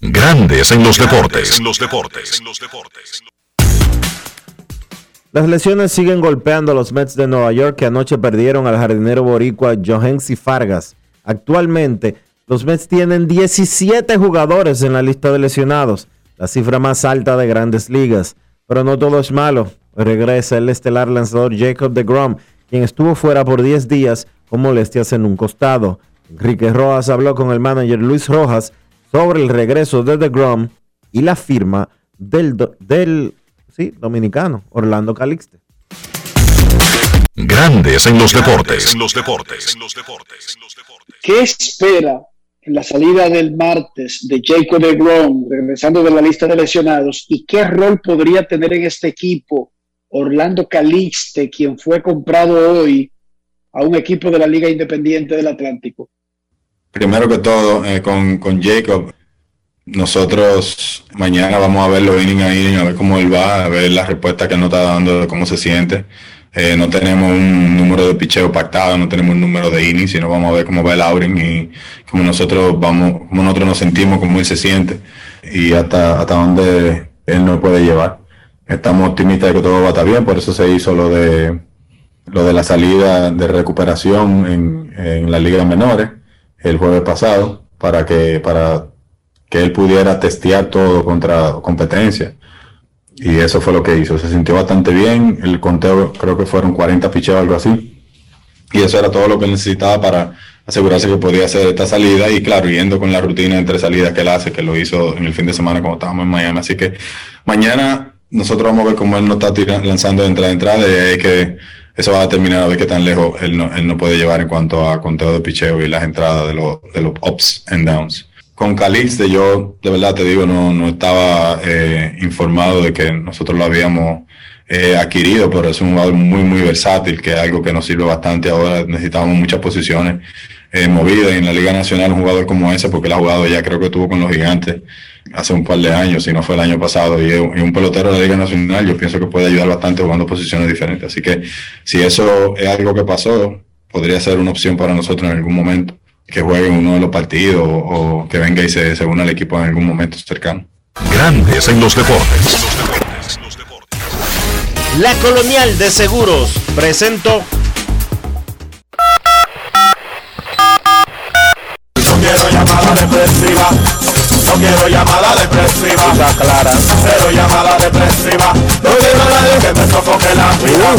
Speaker 5: Grandes en los deportes. En los deportes.
Speaker 1: Las lesiones siguen golpeando a los Mets de Nueva York que anoche perdieron al jardinero boricua Johensi Fargas. Actualmente, los Mets tienen 17 jugadores en la lista de lesionados, la cifra más alta de grandes ligas. Pero no todo es malo. Regresa el estelar lanzador Jacob de Grom, quien estuvo fuera por 10 días con molestias en un costado. Enrique Rojas habló con el manager Luis Rojas sobre el regreso de The Grom y la firma del, do- del sí, dominicano Orlando Calixte.
Speaker 5: Grandes en los deportes. En los deportes. En los deportes.
Speaker 2: ¿Qué espera en la salida del martes de Jacob de Grom, regresando de la lista de lesionados? ¿Y qué rol podría tener en este equipo Orlando Calixte, quien fue comprado hoy a un equipo de la Liga Independiente del Atlántico?
Speaker 8: Primero que todo, eh, con, con Jacob, nosotros mañana vamos a ver los inning a ver cómo él va, a ver la respuesta que él nos está dando, cómo se siente. Eh, no tenemos un número de picheo pactado, no tenemos un número de innings, sino vamos a ver cómo va el outing y cómo nosotros vamos, cómo nosotros nos sentimos, cómo él se siente y hasta, hasta dónde él nos puede llevar. Estamos optimistas de que todo va a estar bien, por eso se hizo lo de lo de la salida de recuperación en, en las ligas menores el jueves pasado para que para que él pudiera testear todo contra competencia. Y eso fue lo que hizo. Se sintió bastante bien. El conteo creo que fueron 40 picheos algo así. Y eso era todo lo que necesitaba para asegurarse que podía hacer esta salida. Y claro yendo con la rutina entre salidas que él hace que lo hizo en el fin de semana cuando estábamos en Miami. Así que mañana nosotros vamos a ver cómo él no está lanzando de entrada a entrada y ahí que eso va a determinar a ver qué tan lejos él no, él no puede llevar en cuanto a conteo de picheo y las entradas de los, de los ups and downs. Con Calixte yo de verdad te digo no, no estaba eh, informado de que nosotros lo habíamos eh, adquirido, pero es un jugador muy muy versátil, que es algo que nos sirve bastante ahora. Necesitamos muchas posiciones eh, movidas y en la Liga Nacional un jugador como ese, porque él ha jugado ya creo que estuvo con los gigantes hace un par de años, si no fue el año pasado, y, y un pelotero de la Liga Nacional, yo pienso que puede ayudar bastante jugando posiciones diferentes. Así que si eso es algo que pasó, podría ser una opción para nosotros en algún momento, que juegue en uno de los partidos o, o que venga y se, se una al equipo en algún momento cercano.
Speaker 5: Grandes en los deportes.
Speaker 4: La Colonial de Seguros presentó
Speaker 3: No quiero llamada depresiva. No quiero llamada depresiva. Ya clara. Cero llamada depresiva. No quiero a nadie que me sofoque la vida.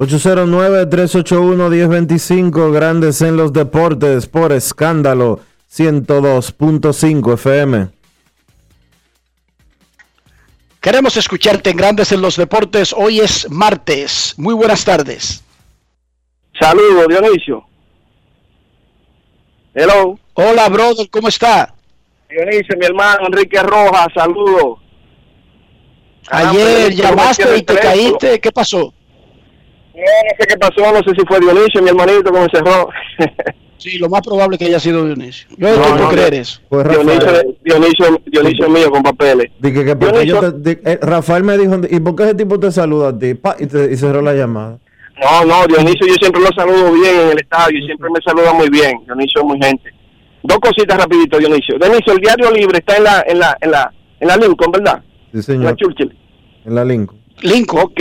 Speaker 1: 809-381-1025, Grandes en los Deportes, por escándalo 102.5 FM.
Speaker 2: Queremos escucharte en Grandes en los Deportes. Hoy es martes. Muy buenas tardes.
Speaker 9: Saludos, Dionisio. Hello.
Speaker 2: Hola, brother, ¿cómo está?
Speaker 9: Dionisio, mi hermano Enrique Rojas, saludos.
Speaker 2: Ayer
Speaker 9: Caramba,
Speaker 2: llamaste y te caíste. ¿Qué pasó?
Speaker 9: No, no sé qué pasó, no sé si fue Dionisio, mi hermanito, cómo cerró.
Speaker 2: Sí, lo más probable que haya sido Dionisio. Yo no,
Speaker 9: No, no,
Speaker 2: creer eso.
Speaker 1: Pues
Speaker 9: Dionisio, Dionisio, Dionisio mío con papeles.
Speaker 1: dije que porque yo te- di- eh, Rafael me dijo, ¿y por qué ese tipo te saluda a ti? Pa, y, te- y cerró la llamada.
Speaker 9: No, no, Dionisio yo siempre lo saludo bien en el estadio y siempre me saluda muy bien. Dionisio es muy gente. Dos cositas rapidito, Dionisio. Dionisio, el diario libre está en la, en la, en la, en la Lincoln, ¿verdad?
Speaker 1: Sí,
Speaker 9: En la
Speaker 1: señor.
Speaker 9: Churchill.
Speaker 1: En la Lincoln.
Speaker 2: Lincoln.
Speaker 9: Ok,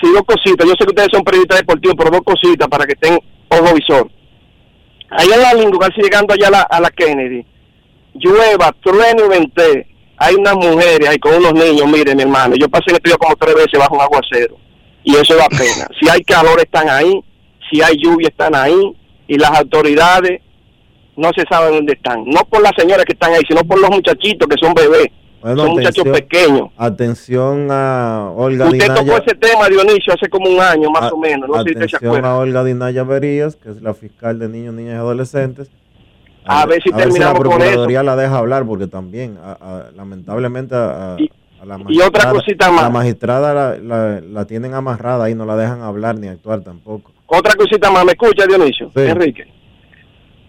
Speaker 9: sí, dos cositas. Yo sé que ustedes son periodistas deportivos, pero dos cositas para que estén ojo visor. Allá en la Lincoln, casi llegando allá a la, a la Kennedy, llueva, truene y vente. Hay unas mujeres ahí con unos niños, mire mi hermano, yo pasé el como tres veces bajo un aguacero y eso da pena. Si hay calor están ahí, si hay lluvia están ahí y las autoridades no se sabe dónde están. No por las señoras que están ahí, sino por los muchachitos que son bebés,
Speaker 1: Bueno,
Speaker 9: son muchachos pequeños.
Speaker 1: Atención a Olga
Speaker 9: Usted tocó
Speaker 1: Dinaya.
Speaker 9: ese tema, Dionisio, hace como un año más
Speaker 1: a-
Speaker 9: o menos. No sé si
Speaker 1: atención a Olga Dinaya Berías, que es la fiscal de niños, niñas y adolescentes.
Speaker 9: A ver si
Speaker 1: la
Speaker 9: terminamos con
Speaker 1: Procuraduría la deja hablar, porque también, a- a- lamentablemente, a,
Speaker 9: Y-
Speaker 1: A la
Speaker 9: Y otra cosita más.
Speaker 1: La magistrada la, la- la tienen amarrada y no la dejan hablar ni actuar tampoco.
Speaker 9: Otra cosita más, ¿me escucha Dionisio?
Speaker 1: Sí.
Speaker 9: Enrique.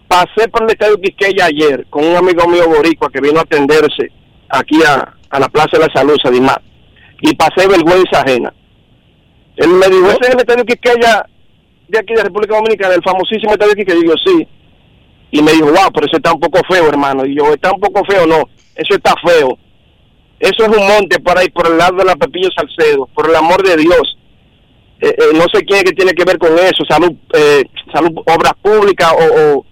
Speaker 9: Pasé por el estadio Quisqueya ayer con un amigo mío boricua que vino a atenderse aquí a, a la Plaza de la Salud, Sadimar, y pasé vergüenza ajena. Él me dijo, ¿ese es el estadio Quisqueya de aquí de República Dominicana, el famosísimo estadio Quisqueya? Y yo, sí. Y me dijo, wow, pero eso está un poco feo, hermano. Y yo, ¿está un poco feo? No, eso está feo. Eso es un monte por ahí, por el lado de la Pepillo Salcedo, por el amor de Dios. Eh, eh, no sé quién es que tiene que ver con eso, salud, eh, salud, obras públicas o, o,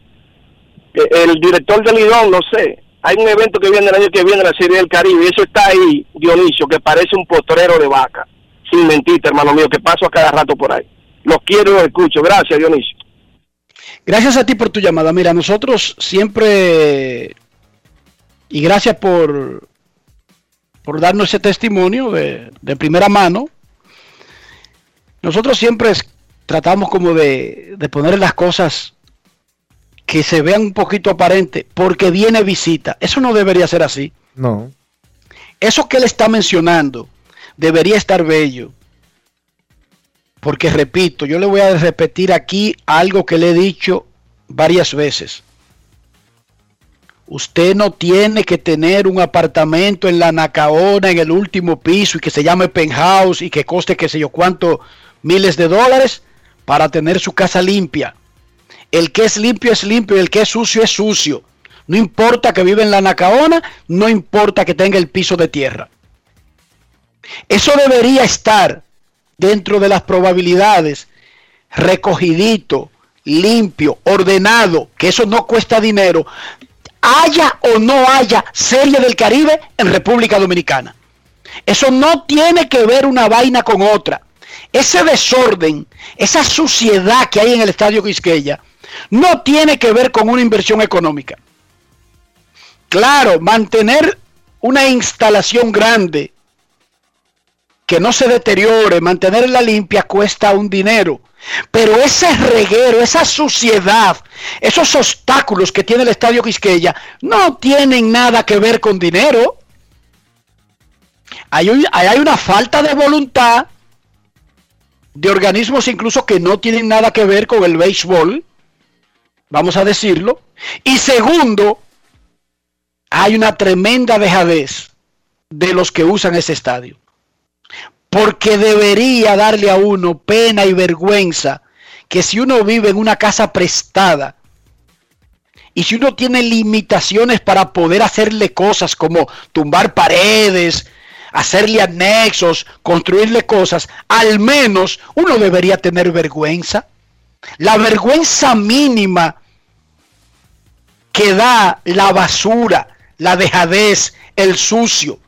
Speaker 9: eh, el director del Lidón, no sé. Hay un evento que viene el año que viene, la Serie del Caribe, y eso está ahí, Dionisio, que parece un potrero de vaca. Sin mentirte, hermano mío, que paso a cada rato por ahí. Los quiero y los escucho. Gracias, Dionisio.
Speaker 2: Gracias a ti por tu llamada. Mira, nosotros siempre, y gracias por, por darnos ese testimonio de, de primera mano, nosotros siempre tratamos como de, de poner las cosas que se vean un poquito aparente porque viene visita. Eso no debería ser así.
Speaker 1: No.
Speaker 2: Eso que él está mencionando debería estar bello. Porque repito, yo le voy a repetir aquí algo que le he dicho varias veces. Usted no tiene que tener un apartamento en la Nacaona en el último piso y que se llame penthouse y que coste qué sé yo cuánto miles de dólares para tener su casa limpia. El que es limpio es limpio y el que es sucio es sucio. No importa que viva en la Nacaona, no importa que tenga el piso de tierra. Eso debería estar dentro de las probabilidades, recogidito, limpio, ordenado, que eso no cuesta dinero, haya o no haya Serie del Caribe en República Dominicana. Eso no tiene que ver una vaina con otra. Ese desorden, esa suciedad que hay en el Estadio Quisqueya, no tiene que ver con una inversión económica. Claro, mantener una instalación grande que no se deteriore, mantenerla limpia cuesta un dinero. Pero ese reguero, esa suciedad, esos obstáculos que tiene el Estadio Quisqueya no tienen nada que ver con dinero. Hay, hay una falta de voluntad de organismos incluso que no tienen nada que ver con el béisbol, vamos a decirlo. Y segundo, hay una tremenda dejadez de los que usan ese estadio. Porque debería darle a uno pena y vergüenza que si uno vive en una casa prestada y si uno tiene limitaciones para poder hacerle cosas como tumbar paredes, hacerle anexos, construirle cosas, al menos uno debería tener vergüenza. La vergüenza mínima que da la basura, la dejadez, el sucio.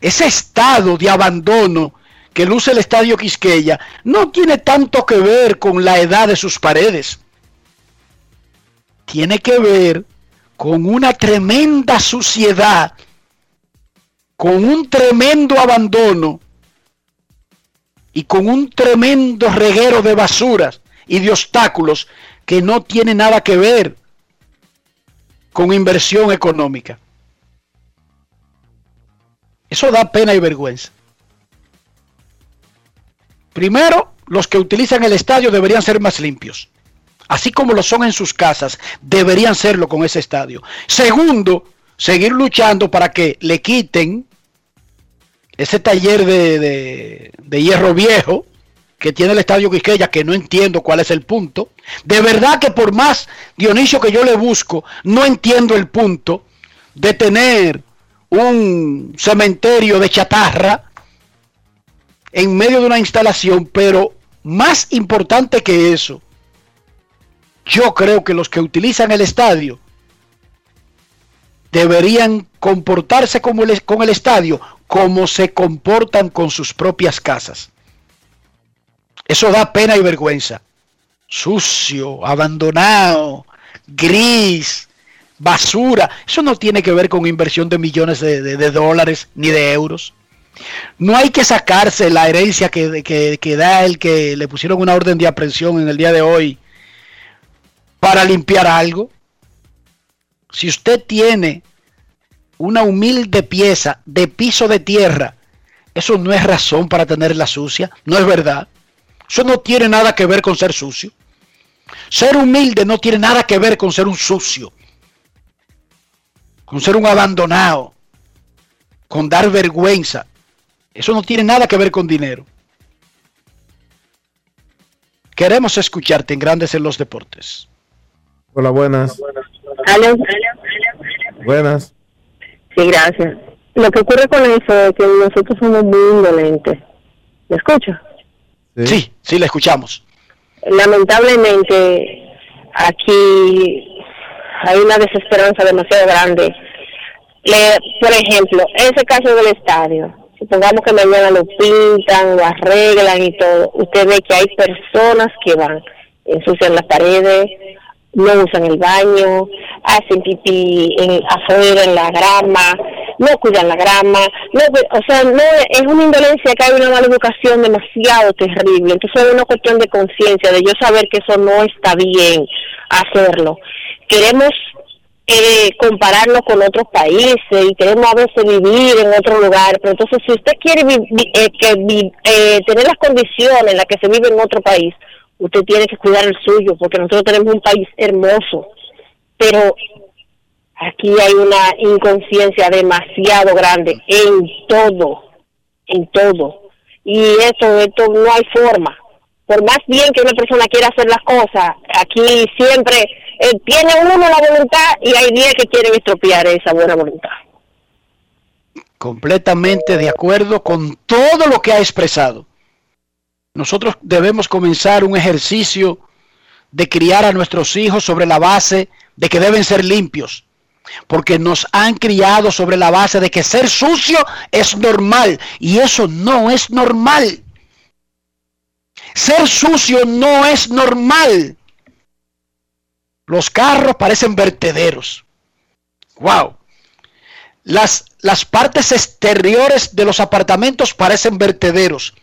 Speaker 2: Ese estado de abandono que luce el estadio Quisqueya no tiene tanto que ver con la edad de sus paredes. Tiene que ver con una tremenda suciedad, con un tremendo abandono y con un tremendo reguero de basuras y de obstáculos que no tiene nada que ver con inversión económica. Eso da pena y vergüenza. Primero, los que utilizan el estadio deberían ser más limpios. Así como lo son en sus casas, deberían serlo con ese estadio. Segundo, seguir luchando para que le quiten ese taller de, de- hierro viejo que tiene el estadio Quisqueya, que no entiendo cuál es el punto. De verdad que por más Dionisio que yo le busco, no entiendo el punto de tener un cementerio de chatarra en medio de una instalación, pero más importante que eso, yo creo que los que utilizan el estadio deberían comportarse como con el estadio como se comportan con sus propias casas. Eso da pena y vergüenza. Sucio, abandonado, gris, basura. Eso no tiene que ver con inversión de millones de dólares ni de euros. No hay que sacarse la herencia que, que- que da el que le pusieron una orden de aprehensión en el día de hoy para limpiar algo. Si usted tiene una humilde pieza de piso de tierra, eso no es razón para tenerla sucia, no es verdad. Eso no tiene nada que ver con ser sucio. Ser humilde no tiene nada que ver con ser un sucio, con ser un abandonado, con dar vergüenza. Eso no tiene nada que ver con dinero. Queremos escucharte en Grandes en los Deportes.
Speaker 1: Hola, buenas.
Speaker 10: Aló.
Speaker 1: Buenas.
Speaker 10: Sí, gracias. Lo que ocurre con eso es que nosotros somos muy indolentes. ¿Me escucha?
Speaker 2: Sí, sí, le escuchamos.
Speaker 10: Lamentablemente, aquí hay una desesperanza demasiado grande. Le- por ejemplo, ese caso del estadio, supongamos que mañana lo pintan, lo arreglan y todo, usted ve que hay personas que van, ensucian las paredes, no usan el baño, hacen pipí en, afuera en la grama, no cuidan la grama, no, o sea, no es una indolencia que hay una mala educación demasiado terrible. Entonces es una cuestión de conciencia, de yo saber que eso no está bien hacerlo. Queremos eh, compararnos con otros países y queremos a veces vivir en otro lugar, pero entonces si usted quiere vi- eh, que vi- eh, tener las condiciones en las que se vive en otro país, usted tiene que cuidar el suyo, porque nosotros tenemos un país hermoso, pero aquí hay una inconsciencia demasiado grande en todo, en todo. Y esto, esto no hay forma. Por más bien que una persona quiera hacer las cosas, aquí siempre eh, tiene uno la voluntad y hay días que quieren estropear esa buena voluntad.
Speaker 2: completamente de acuerdo con todo lo que ha expresado. Nosotros debemos comenzar un ejercicio de criar a nuestros hijos sobre la base de que deben ser limpios, porque nos han criado sobre la base de que ser sucio es normal y eso no es normal. Ser sucio no es normal. Los carros parecen vertederos. Wow. Las, las partes exteriores de los apartamentos parecen vertederos.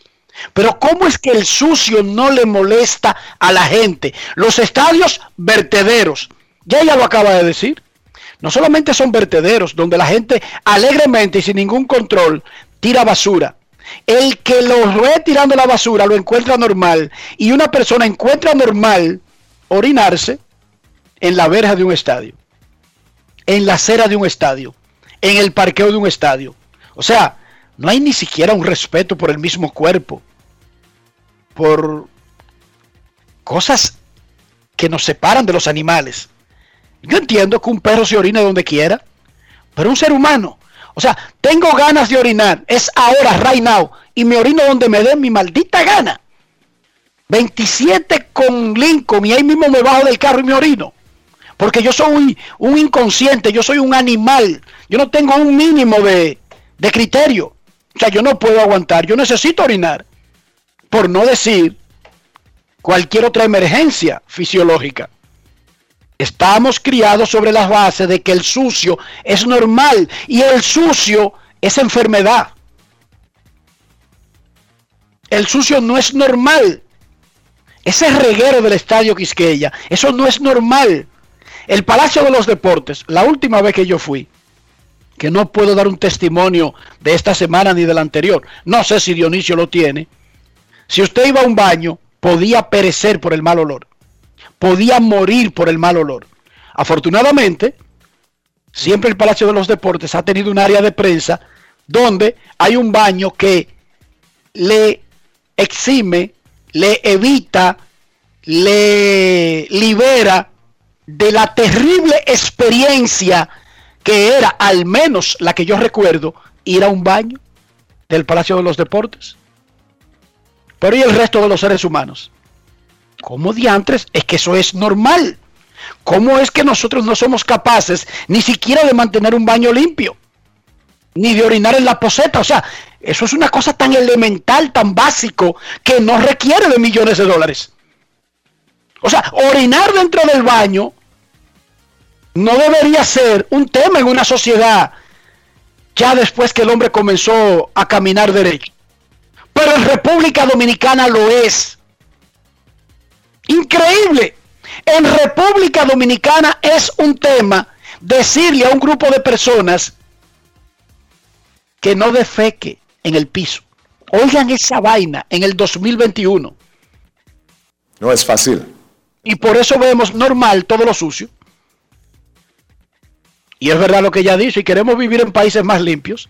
Speaker 2: Pero ¿cómo es que el sucio no le molesta a la gente? Los estadios vertederos. Ya ella lo acaba de decir. No solamente son vertederos donde la gente alegremente y sin ningún control tira basura. El que lo ve tirando la basura lo encuentra normal y una persona encuentra normal orinarse en la verja de un estadio, en la acera de un estadio, en el parqueo de un estadio. O sea, no hay ni siquiera un respeto por el mismo cuerpo, por cosas que nos separan de los animales. Yo entiendo que un perro se orina donde quiera, pero un ser humano, o sea, tengo ganas de orinar, es ahora, right now, y me orino donde me dé mi maldita gana. 27 con Lincoln y ahí mismo me bajo del carro y me orino. Porque yo soy un, inconsciente, yo soy un animal, yo no tengo un mínimo de, de criterio. O sea, yo no puedo aguantar, yo necesito orinar. Por no decir cualquier otra emergencia fisiológica. Estamos criados sobre las bases de que el sucio es normal y el sucio es enfermedad. El sucio no es normal. Ese reguero del estadio Quisqueya, eso no es normal. El Palacio de los Deportes, la última vez que yo fui, que no puedo dar un testimonio de esta semana ni de la anterior, no sé si Dionisio lo tiene. Si usted iba a un baño, podía perecer por el mal olor, podía morir por el mal olor. Afortunadamente, siempre el Palacio de los Deportes ha tenido un área de prensa donde hay un baño que le exime, le evita, le libera de la terrible experiencia que era, al menos la que yo recuerdo, ir a un baño del Palacio de los Deportes. Pero ¿y el resto de los seres humanos? ¿Cómo diantres? Es que eso es normal. ¿Cómo es que nosotros no somos capaces ni siquiera de mantener un baño limpio? Ni de orinar en la poseta. O sea, eso es una cosa tan elemental, tan básico, que no requiere de millones de dólares. O sea, orinar dentro del baño no debería ser un tema en una sociedad ya después que el hombre comenzó a caminar derecho. Pero en República Dominicana lo es. Increíble. En República Dominicana es un tema decirle a un grupo de personas que no defeque en el piso. Oigan esa vaina en el 2021.
Speaker 11: No es fácil.
Speaker 2: Y por eso vemos normal todo lo sucio. Y es verdad lo que ella dice, y queremos vivir en países más limpios.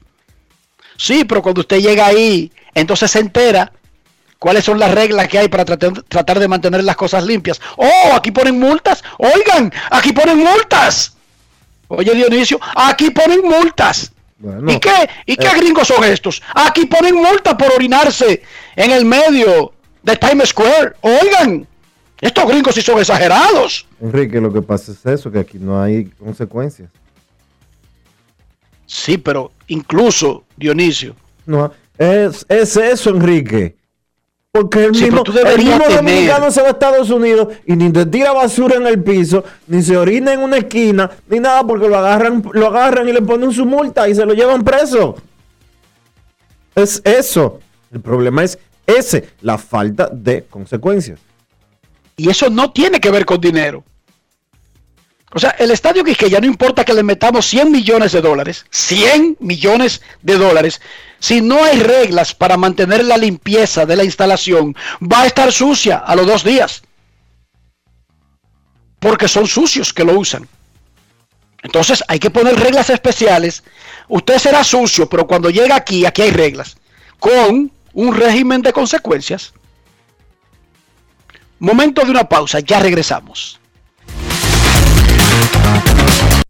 Speaker 2: Sí, pero cuando usted llega ahí, entonces se entera cuáles son las reglas que hay para tratar, tratar de mantener las cosas limpias. Oh, aquí ponen multas. Oigan, aquí ponen multas. Oye, Dionisio, aquí ponen multas.
Speaker 1: Bueno,
Speaker 2: ¿Y qué, ¿Y qué
Speaker 1: eh,
Speaker 2: gringos son estos? Aquí ponen multas por orinarse en el medio de Times Square. Oigan, estos gringos sí son exagerados.
Speaker 1: Enrique, lo que pasa es eso, que aquí no hay consecuencias.
Speaker 2: Sí, pero incluso, Dionisio,
Speaker 1: No, es, es eso, Enrique. Porque el
Speaker 2: Sí,
Speaker 1: mismo, el mismo dominicano se va a Estados Unidos y ni te tira basura en el piso, ni se orina en una esquina, ni nada, porque lo agarran, lo agarran y le ponen su multa y se lo llevan preso. Es eso. El problema es ese, la falta de consecuencias.
Speaker 2: y eso no tiene que ver con dinero. O sea, el estadio Quisqueya no importa que le metamos 100 millones de dólares, 100 millones de dólares, si no hay reglas para mantener la limpieza de la instalación, va a estar sucia a los dos días. Porque son sucios que lo usan. Entonces hay que poner reglas especiales. Usted será sucio, pero cuando llega aquí, aquí hay reglas. Con un régimen de consecuencias. Momento de una pausa, ya regresamos.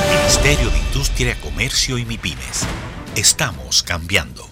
Speaker 12: Ministerio de Industria, Comercio y MIPIMES. Estamos cambiando.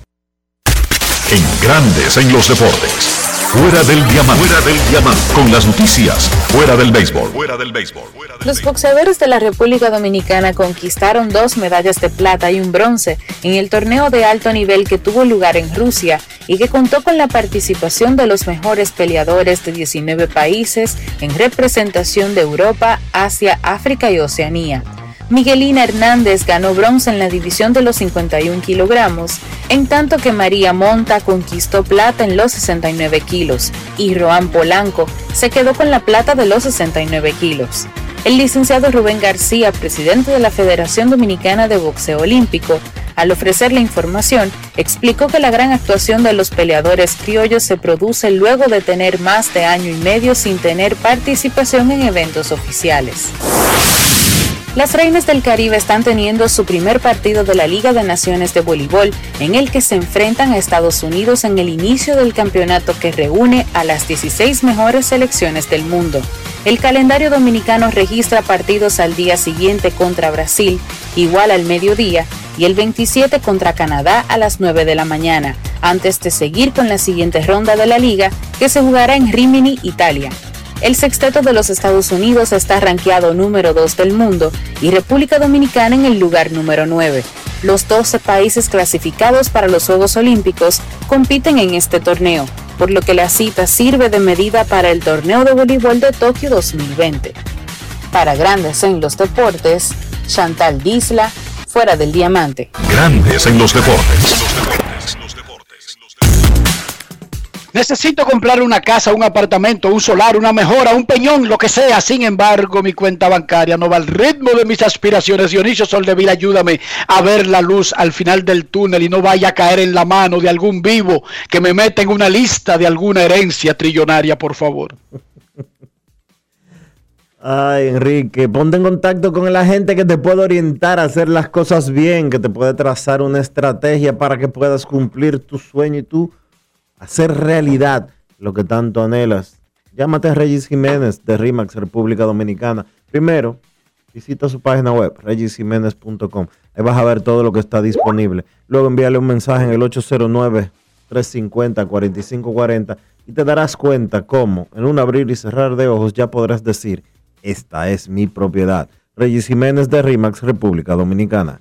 Speaker 5: En Grandes en los deportes. Fuera del diamante. Fuera del diamante. Con las noticias. Fuera del béisbol. Fuera del béisbol.
Speaker 13: Los boxeadores de la República Dominicana conquistaron dos medallas de plata y un bronce en el torneo de alto nivel que tuvo lugar en Rusia y que contó con la participación de los mejores peleadores de 19 países en representación de Europa, Asia, África y Oceanía. Miguelina Hernández ganó bronce en la división de los 51 kilogramos, en tanto que María Monta conquistó plata en los 69 kilos y Roán Polanco se quedó con la plata de los 69 kilos. El licenciado Rubén García, presidente de la Federación Dominicana de Boxeo Olímpico, al ofrecer la información, explicó que la gran actuación de los peleadores criollos se produce luego de tener más de año y medio sin tener participación en eventos oficiales. Las Reinas del Caribe están teniendo su primer partido de la Liga de Naciones de Voleibol, en el que se enfrentan a Estados Unidos en el inicio del campeonato que reúne a las 16 mejores selecciones del mundo. El calendario dominicano registra partidos al día siguiente contra Brasil, igual al mediodía, y el 27 contra Canadá a las 9 de la mañana, antes de seguir con la siguiente ronda de la liga que se jugará en Rimini, Italia. El sexteto de los Estados Unidos está rankeado número 2 del mundo y República Dominicana en el lugar número 9. Los 12 países clasificados para los Juegos Olímpicos compiten en este torneo, por lo que la cita sirve de medida para el torneo de voleibol de Tokio 2020. Para Grandes en los Deportes, Chantal Disla, fuera del diamante.
Speaker 5: Grandes en los deportes.
Speaker 2: Necesito comprar una casa, un apartamento, un solar, una mejora, un peñón, lo que sea. Sin embargo, mi cuenta bancaria no va al ritmo de mis aspiraciones. Dionisio Soldevila, ayúdame a ver la luz al final del túnel y no vaya a caer en la mano de algún vivo que me meta en una lista de alguna herencia trillonaria, por favor.
Speaker 1: Ay, Enrique, ponte en contacto con la gente que te puede orientar a hacer las cosas bien, que te puede trazar una estrategia para que puedas cumplir tu sueño y tú hacer realidad lo que tanto anhelas. Llámate a Regis Jiménez de RIMAX República Dominicana. Primero, visita su página web, regisjiménez.com. Ahí vas a ver todo lo que está disponible. Luego envíale un mensaje en el 809-350-4540 y te darás cuenta cómo en un abrir y cerrar de ojos ya podrás decir, esta es mi propiedad. Regis Jiménez de RIMAX República Dominicana.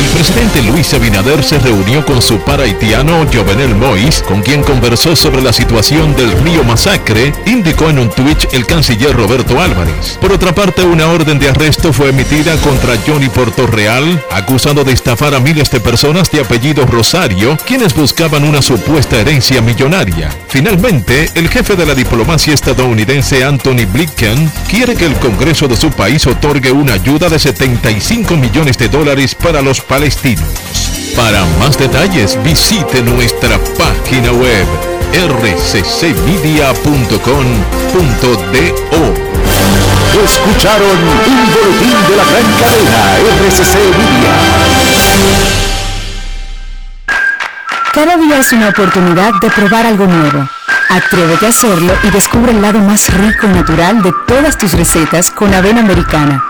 Speaker 14: El presidente Luis Abinader se reunió con su par haitiano Jovenel Mois, con quien conversó sobre la situación del río Masacre, indicó en un Twitch el canciller Roberto Álvarez. Por otra parte, una orden de arresto fue emitida contra Johnny Portorreal, acusado de estafar a miles de personas de apellido Rosario, quienes buscaban una supuesta herencia millonaria. Finalmente, el jefe de la diplomacia estadounidense Anthony Blinken quiere que el Congreso de su país otorgue una ayuda de 75 millones de dólares para los palestinos. Para más detalles visite nuestra página web rccmedia.com.do.
Speaker 15: Escucharon un boletín de la gran cadena RCC Media.
Speaker 16: Cada día es una oportunidad de probar algo nuevo. Atrévete a hacerlo y descubre el lado más rico y natural de todas tus recetas con avena americana.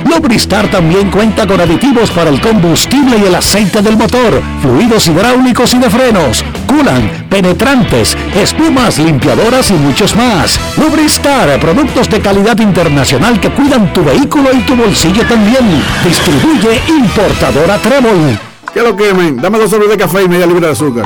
Speaker 15: Lubristar también cuenta con aditivos para el combustible y el aceite del motor fluidos hidráulicos y de frenos, culan, penetrantes, espumas, limpiadoras y muchos más. Lubristar, productos de calidad internacional que cuidan tu vehículo y tu bolsillo también. Distribuye importadora Trébol.
Speaker 17: ¿Qué lo quemen? Dame dos sobres de café y media libra de azúcar.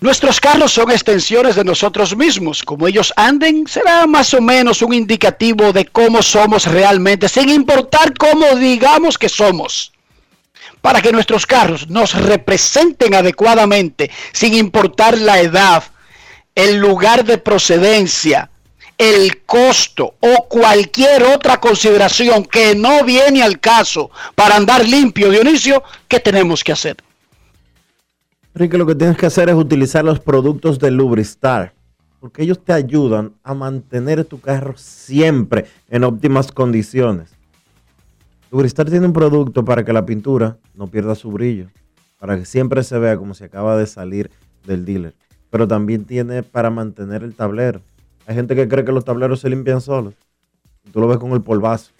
Speaker 2: Nuestros carros son extensiones de nosotros mismos. Como ellos anden, será más o menos un indicativo de cómo somos realmente, sin importar cómo digamos que somos. Para que nuestros carros nos representen adecuadamente, sin importar la edad, el lugar de procedencia, el costo o cualquier otra consideración que no viene al caso para andar limpio, Dionisio, ¿qué tenemos que hacer?
Speaker 1: Enrique, lo que tienes que hacer es utilizar los productos de Lubristar, porque ellos te ayudan a mantener tu carro siempre en óptimas condiciones. Lubristar tiene un producto para que la pintura no pierda su brillo, para que siempre se vea como si acaba de salir del dealer, pero también tiene para mantener el tablero. Hay gente que cree que los tableros se limpian solos. Tú lo ves con el polvazo,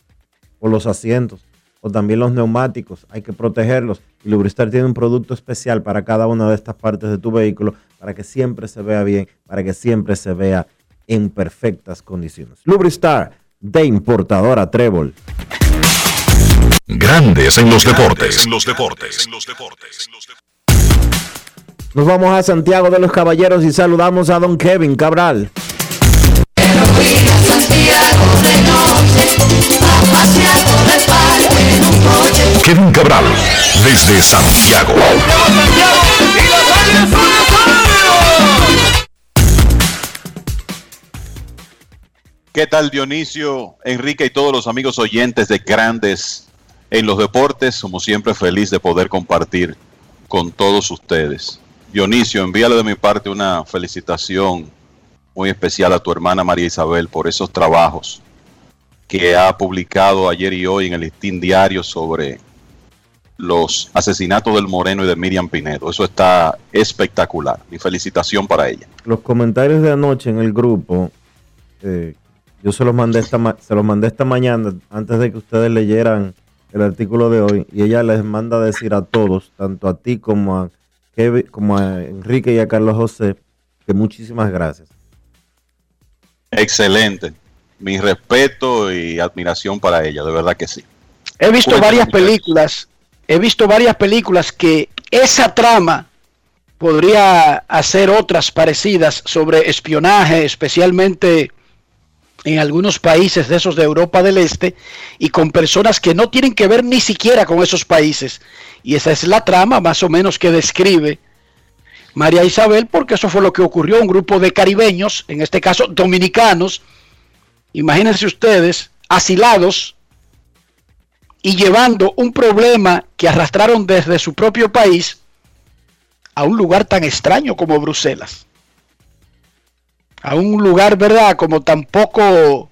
Speaker 1: o los asientos, o también los neumáticos. Hay que protegerlos. Y Lubristar tiene un producto especial para cada una de estas partes de tu vehículo para que siempre se vea bien, para que siempre se vea en perfectas condiciones. Lubristar de importadora Trébol.
Speaker 5: Grandes en los deportes. En los deportes.
Speaker 1: Nos vamos a Santiago de los Caballeros y saludamos a don Kevin Cabral.
Speaker 5: Kevin Cabral, desde Santiago.
Speaker 18: ¿Qué tal Dionisio, Enrique y todos los amigos oyentes de Grandes en los Deportes? Como siempre feliz de poder compartir con todos ustedes. Dionisio, envíale de mi parte una felicitación muy especial a tu hermana María Isabel por esos trabajos que ha publicado ayer y hoy en el listín diario sobre los asesinatos del Moreno y de Miriam Pinedo. Eso está espectacular. Mi felicitación para ella.
Speaker 1: Los comentarios de anoche en el grupo, eh, yo se los mandé esta ma- se los mandé esta mañana antes de que ustedes leyeran el artículo de hoy y ella les manda a decir a todos, tanto a ti como a Kevin, como a Enrique y a Carlos José, que muchísimas gracias.
Speaker 18: Excelente. Mi respeto y admiración para ella, de verdad que sí.
Speaker 2: He visto
Speaker 18: Cuéntame,
Speaker 2: varias
Speaker 18: muchachos.
Speaker 2: películas, he visto varias películas que esa trama podría hacer otras parecidas sobre espionaje, especialmente en algunos países de esos de Europa del Este y con personas que no tienen que ver ni siquiera con esos países. Y esa es la trama más o menos que describe María Isabel, porque eso fue lo que ocurrió. Un grupo de caribeños, en este caso dominicanos, imagínense ustedes, asilados y llevando un problema que arrastraron desde su propio país a un lugar tan extraño como Bruselas. A un lugar, ¿verdad? Como tampoco...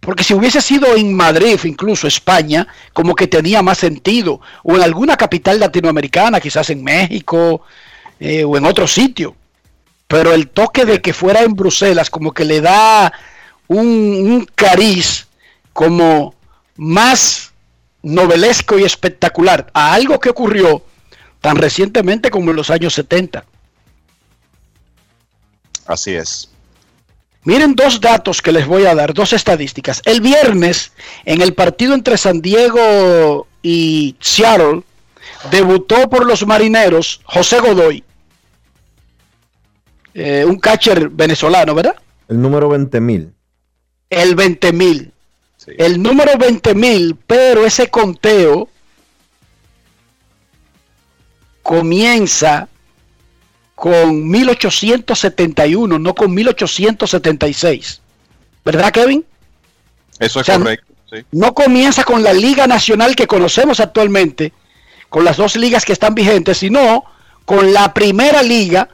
Speaker 2: Porque si hubiese sido en Madrid, incluso España, como que tenía más sentido. O en alguna capital latinoamericana, quizás en México eh, o en otro sitio. Pero el toque de que fuera en Bruselas como que le da un, un cariz como más novelesco y espectacular a algo que ocurrió tan recientemente como en los años 70.
Speaker 18: Así es.
Speaker 2: Miren dos datos que les voy a dar, dos estadísticas. El viernes, en el partido entre San Diego y Seattle, debutó por los marineros José Godoy, eh, un catcher venezolano, ¿verdad?
Speaker 1: El número 20 mil.
Speaker 2: El 20 El número 20 mil, pero ese conteo comienza con 1871, no con 1876. ¿Verdad, Kevin?
Speaker 18: Eso es
Speaker 2: O sea,
Speaker 18: correcto. sí.
Speaker 2: No comienza con la Liga Nacional que conocemos actualmente, con las dos ligas que están vigentes, sino con la primera liga,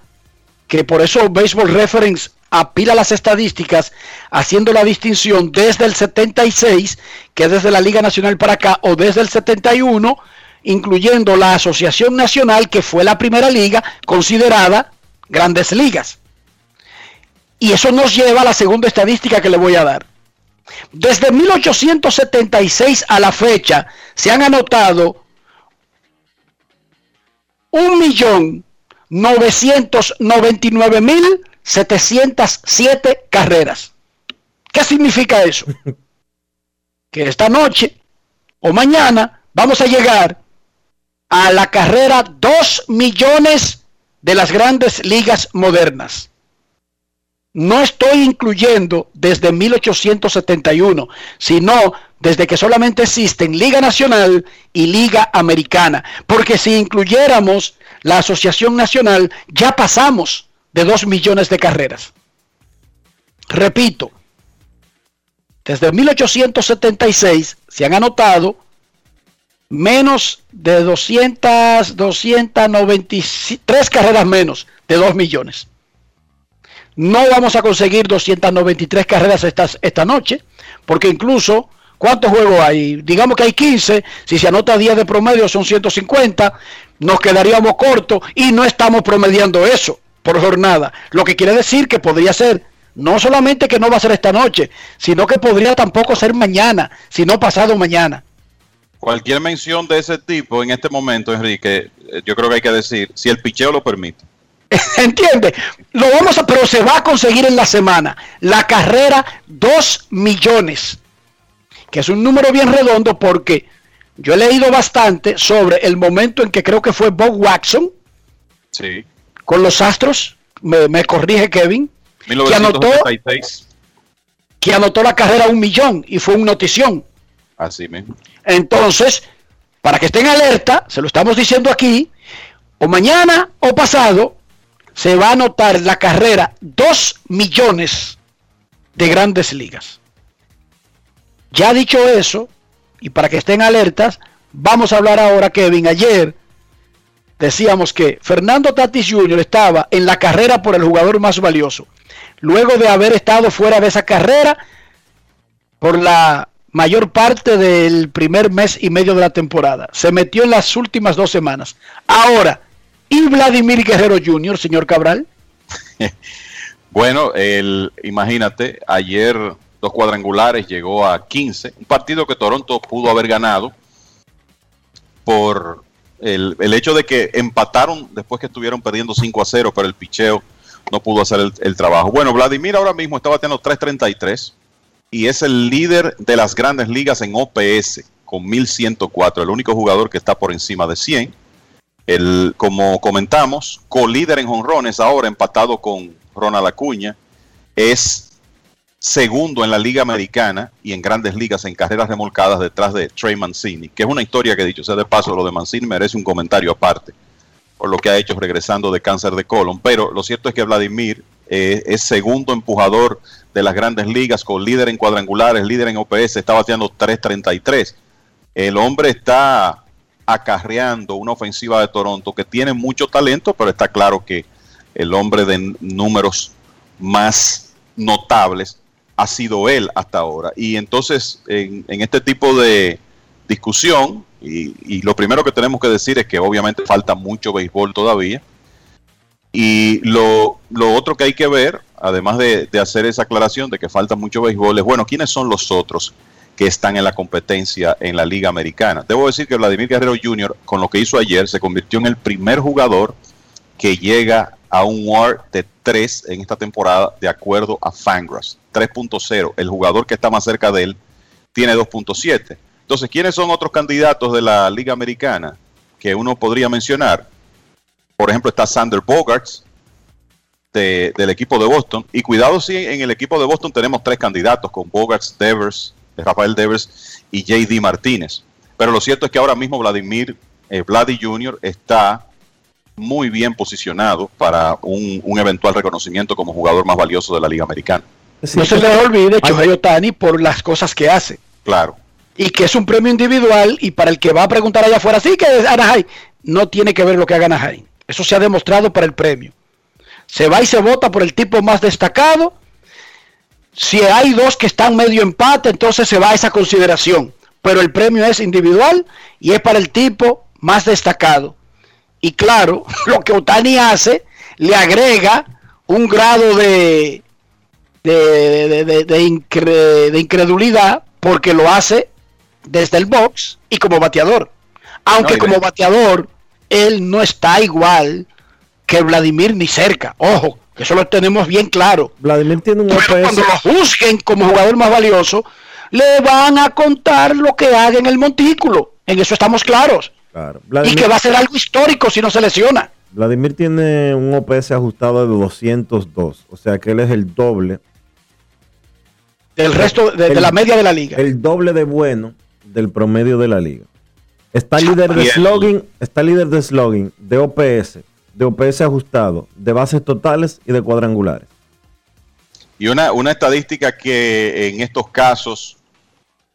Speaker 2: que por eso Baseball Reference apila las estadísticas haciendo la distinción desde el 76, que es desde la Liga Nacional para acá, o desde el 71, incluyendo la Asociación Nacional, que fue la primera liga considerada grandes ligas. Y eso nos lleva a la segunda estadística que le voy a dar. Desde 1876 a la fecha se han anotado un millón 999 mil 707 carreras. ¿Qué significa eso? Que esta noche o mañana vamos a llegar a la carrera 2 millones de las grandes ligas modernas. No estoy incluyendo desde 1871, sino desde que solamente existen Liga Nacional y Liga Americana. Porque si incluyéramos la Asociación Nacional, ya pasamos de 2 millones de carreras. Repito, desde 1876 se han anotado menos de 200, 293 carreras menos de 2 millones. No vamos a conseguir 293 carreras esta, esta noche, porque incluso, ¿cuántos juegos hay? Digamos que hay 15, si se anota 10 de promedio son 150, nos quedaríamos cortos y no estamos promediando eso por jornada. Lo que quiere decir que podría ser, no solamente que no va a ser esta noche, sino que podría tampoco ser mañana, sino pasado mañana.
Speaker 18: Cualquier mención de ese tipo en este momento, Enrique, eh, yo creo que hay que decir, si el picheo lo permite.
Speaker 2: ¿Entiende? Lo vamos a, pero se va a conseguir en la semana. La carrera 2 millones, que es un número bien redondo porque yo he leído bastante sobre el momento en que creo que fue Bob Watson
Speaker 18: Sí.
Speaker 2: Con los Astros, me, me corrige Kevin, que anotó,
Speaker 18: 1976.
Speaker 2: que anotó la carrera un millón y fue una notición.
Speaker 18: Así mismo.
Speaker 2: Entonces, para que estén alerta, se lo estamos diciendo aquí, o mañana o pasado, se va a anotar la carrera 2 millones de grandes ligas. Ya dicho eso, y para que estén alertas, vamos a hablar ahora, Kevin. Ayer decíamos que Fernando Tatis Jr. estaba en la carrera por el jugador más valioso. Luego de haber estado fuera de esa carrera por la mayor parte del primer mes y medio de la temporada. Se metió en las últimas dos semanas. Ahora, ¿y Vladimir Guerrero Jr., señor Cabral?
Speaker 18: Bueno, el, imagínate, ayer dos cuadrangulares llegó a 15, un partido que Toronto pudo haber ganado por el, el hecho de que empataron después que estuvieron perdiendo 5 a 0, pero el picheo no pudo hacer el, el trabajo. Bueno, Vladimir ahora mismo está bateando 3.33 y es el líder de las grandes ligas en OPS con 1104, el único jugador que está por encima de 100. El, como comentamos, colíder en jonrones ahora empatado con Ronald Acuña, es segundo en la Liga Americana y en grandes ligas en carreras remolcadas detrás de Trey Mancini, que es una historia que dicho sea de paso, lo de Mancini merece un comentario aparte por lo que ha hecho regresando de cáncer de colon. Pero lo cierto es que Vladimir eh, es segundo empujador de las grandes ligas, con líder en cuadrangulares, líder en OPS, está bateando 3.33. El hombre está acarreando una ofensiva de Toronto que tiene mucho talento, pero está claro que el hombre de números más notables ha sido él hasta ahora. Y entonces, en, este tipo de discusión, y, lo primero que tenemos que decir es que obviamente falta mucho béisbol todavía. Y lo, lo otro que hay que ver, además de, de hacer esa aclaración de que falta mucho béisbol, es bueno, ¿quiénes son los otros que están en la competencia en la Liga Americana? Debo decir que Vladimir Guerrero Jr., con lo que hizo ayer, se convirtió en el primer jugador que llega a un WAR de 3 en esta temporada, de acuerdo a Fangraphs. 3.0. El jugador que está más cerca de él tiene 2.7. Entonces, ¿quiénes son otros candidatos de la Liga Americana que uno podría mencionar? Por ejemplo, está Sander Bogarts de- del equipo de Boston. Y cuidado si en el equipo de Boston tenemos tres candidatos con Bogarts, Devers, Rafael Devers y JD Martínez. Pero lo cierto es que ahora mismo Vladimir eh, Vladi Jr. está muy bien posicionado para un, un eventual reconocimiento como jugador más valioso de la Liga Americana.
Speaker 2: No se les olvide Shohei Otani por las cosas que hace.
Speaker 18: Claro.
Speaker 2: Y que es un premio individual y para el que va a preguntar allá afuera, sí que es Anaheim, no tiene que ver lo que haga Anaheim. Eso se ha demostrado para el premio. Se va y se vota por el tipo más destacado. Si hay dos que están medio empate, entonces se va a esa consideración. Pero el premio es individual y es para el tipo más destacado. Y claro, lo que Otani hace le agrega un grado de, de, de- de- de incre- de incredulidad porque lo hace desde el box y como bateador. Aunque
Speaker 18: No,
Speaker 2: como bateador, él no está igual que Vladimir ni cerca. Ojo, que eso lo tenemos bien claro.
Speaker 1: Vladimir tiene un
Speaker 2: Pero
Speaker 1: OPS.
Speaker 2: cuando lo juzguen como jugador más valioso, le van a contar lo que haga en el montículo. En eso estamos claros.
Speaker 1: Claro.
Speaker 2: Y que va a ser algo histórico si no se lesiona.
Speaker 1: Vladimir tiene un OPS ajustado de 202. O sea que él es el doble.
Speaker 2: Del resto de, de
Speaker 1: El-
Speaker 2: la media de la liga.
Speaker 1: El doble de bueno del promedio de la liga. Está líder de slogan, está líder de slogan, de OPS, de OPS ajustado, de bases totales y de cuadrangulares.
Speaker 18: Y una, una estadística que en estos casos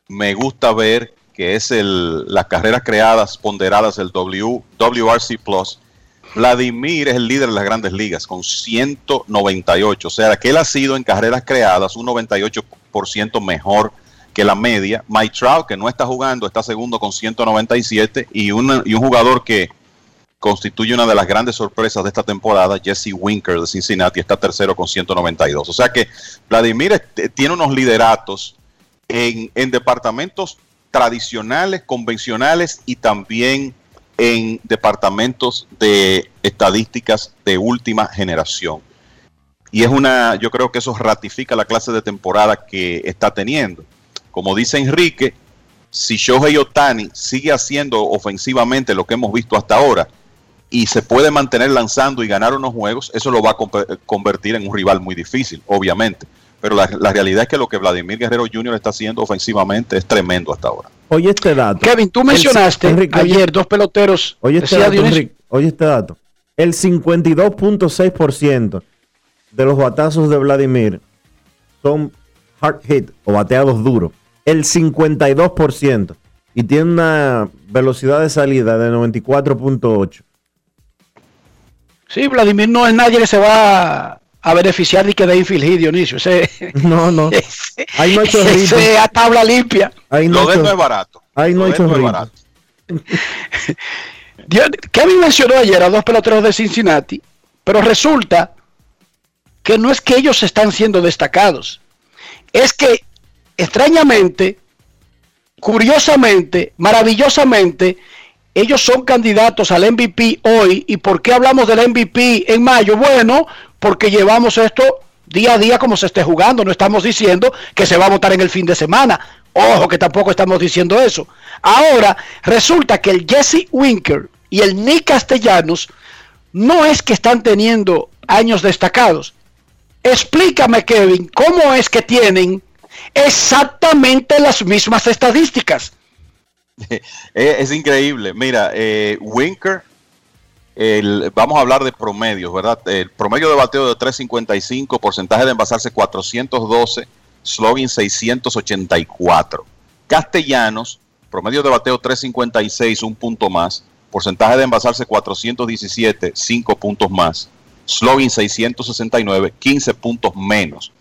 Speaker 18: me gusta ver que es el, las carreras creadas ponderadas, el w, WRC Plus, Vladimir es el líder de las grandes ligas con 198. O sea, que él ha sido en carreras creadas un 98% mejor que la media. Mike Trout, que no está jugando, está segundo con 197. Y, una- y un jugador que constituye una de las grandes sorpresas de esta temporada, Jesse Winker de Cincinnati, está tercero con 192. O sea que Vladimir este, tiene unos lideratos en, en departamentos tradicionales, convencionales y también en departamentos de estadísticas de última generación. Y es una, yo creo que eso ratifica la clase de temporada que está teniendo. Como dice Enrique, si Shohei Otani sigue haciendo ofensivamente lo que hemos visto hasta ahora y se puede mantener lanzando y ganar unos juegos, eso lo va a convertir en un rival muy difícil, obviamente. Pero la, la realidad es que lo que Vladimir Guerrero Jr. está haciendo ofensivamente es tremendo hasta ahora.
Speaker 1: Oye este dato.
Speaker 2: Kevin, tú
Speaker 1: El-
Speaker 2: mencionaste
Speaker 1: oye-
Speaker 2: ayer dos peloteros.
Speaker 1: Oye este, dato, Enrique, oye este dato. El 52.6% de los batazos de Vladimir son hard hit o bateados duros. El 52%. Y tiene una velocidad de salida de 94.8.
Speaker 2: Sí, Vladimir no es nadie que se va a beneficiar de que de infield hit, Dionisio. Ese,
Speaker 1: No, no. Ahí no
Speaker 2: ese a tabla limpia.
Speaker 1: Ahí
Speaker 18: Lo de no es barato.
Speaker 1: Ahí no
Speaker 18: no es barato.
Speaker 2: Kevin mencionó ayer a dos peloteros de Cincinnati, pero resulta que no es que ellos están siendo destacados, es que extrañamente, curiosamente, maravillosamente, ellos son candidatos al MVP hoy. ¿Y por qué hablamos del MVP en mayo? Bueno, porque llevamos esto día a día como se esté jugando. No estamos diciendo que se va a votar en el fin de semana. Ojo, que tampoco estamos diciendo eso. Ahora, resulta que el Jesse Winker y el Nick Castellanos no es que están teniendo años destacados. Explícame, Kevin, cómo es que tienen exactamente las mismas estadísticas.
Speaker 18: es, increíble. Mira, eh, Winker, vamos a hablar de promedios, ¿verdad? El promedio de bateo de 355, porcentaje de envasarse 412, slogan 684. Castellanos, promedio de bateo 356, un punto más, porcentaje de envasarse 417, 5 puntos más, slogan 669, 15 puntos menos.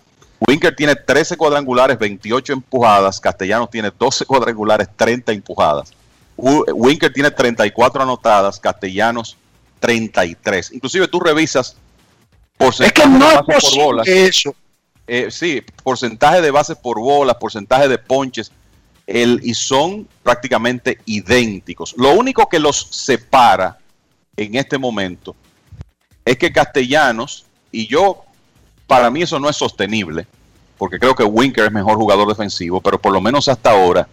Speaker 18: Winker tiene 13 cuadrangulares, 28 empujadas. Castellanos tiene 12 cuadrangulares, 30 empujadas. Winker tiene 34 anotadas, Castellanos 33. Inclusive tú revisas porcentaje
Speaker 2: no
Speaker 18: de
Speaker 2: es
Speaker 18: bases por bolas.
Speaker 2: eso.
Speaker 18: Eh, sí, porcentaje de bases por bolas, porcentaje de ponches, el, y son prácticamente idénticos. Lo único que los separa en este momento es que Castellanos, y yo, para mí eso no es sostenible, porque creo que Winker es mejor jugador defensivo, pero por lo menos hasta ahora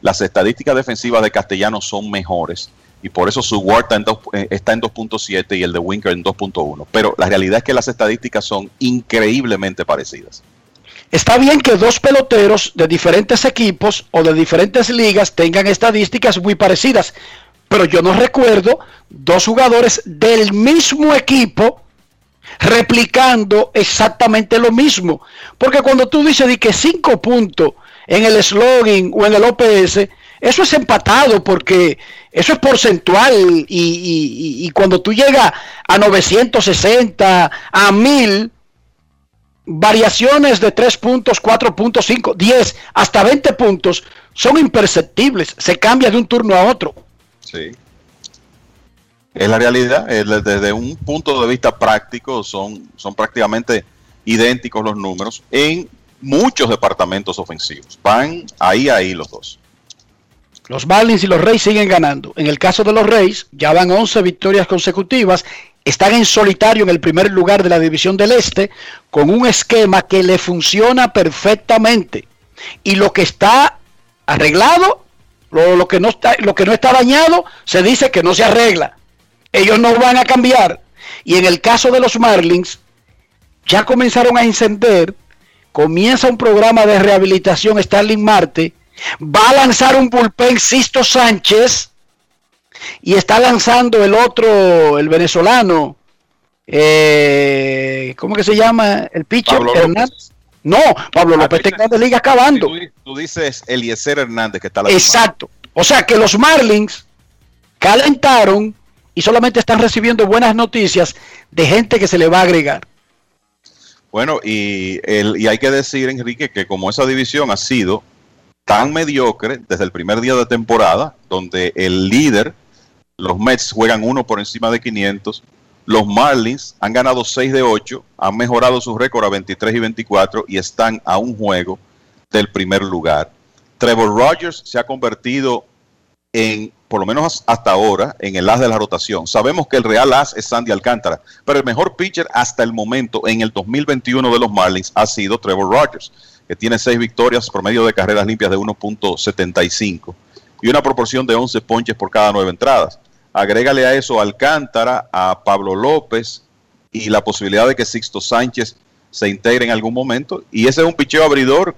Speaker 18: las estadísticas defensivas de Castellanos son mejores y por eso su WAR está en dos- eh, está en 2.7 y el de Winker en 2.1. Pero la realidad es que las estadísticas son increíblemente parecidas.
Speaker 2: Está bien que dos peloteros de diferentes equipos o de diferentes ligas tengan estadísticas muy parecidas, pero yo no recuerdo dos jugadores del mismo equipo replicando exactamente lo mismo. Porque cuando tú dices de que cinco puntos en el slogan o en el OPS, eso es empatado porque eso es porcentual y, y- y- cuando tú llegas a 960, a 1000, variaciones de 3 puntos, 4 puntos, 5, 10, hasta 20 puntos son imperceptibles, se cambia de un turno a otro.
Speaker 18: Sí. Es la realidad. Desde un punto de vista práctico, son, son prácticamente idénticos los números en muchos departamentos ofensivos. Van ahí, ahí los dos.
Speaker 2: Los Marlins y los Reyes siguen ganando. En el caso de los Reyes, ya van 11 victorias consecutivas. Están en solitario en el primer lugar de la división del Este con un esquema que le funciona perfectamente. Y lo que está arreglado, lo, lo que, no está, lo que no está dañado, se dice que no se arregla. Ellos no van a cambiar. Y en el caso de los Marlins, ya comenzaron a encender. Comienza un programa de rehabilitación Starling Marte. Va a lanzar un bullpen Sisto Sánchez. Y está lanzando el otro, el venezolano. eh, ¿Cómo que se llama? El pitcher
Speaker 18: Pablo López.
Speaker 2: No, Pablo López está en Grandes Ligas acabando.
Speaker 18: Tú, tú dices Eliezer Hernández que está lastimado.
Speaker 2: Exacto. O sea que los Marlins calentaron y solamente están recibiendo buenas noticias de gente que se le va a agregar.
Speaker 18: Bueno, y, el, y hay que decir, Enrique, que como esa división ha sido tan mediocre desde el primer día de temporada, donde el líder, los Mets, juegan uno por encima de 500, los Marlins han ganado 6 de 8, han mejorado su récord a 23 y 24 y están a un juego del primer lugar. Trevor Rogers se ha convertido en, por lo menos hasta ahora, en el as de la rotación. Sabemos que el real as es Sandy Alcántara, pero el mejor pitcher hasta el momento en el 2021 de los Marlins ha sido Trevor Rogers, que tiene 6 victorias, promedio de carreras limpias de 1.75 y una proporción de 11 ponches por cada 9 entradas. Agrégale a eso a Alcántara, a Pablo López y la posibilidad de que Sixto Sánchez se integre en algún momento. Y ese es un picheo abridor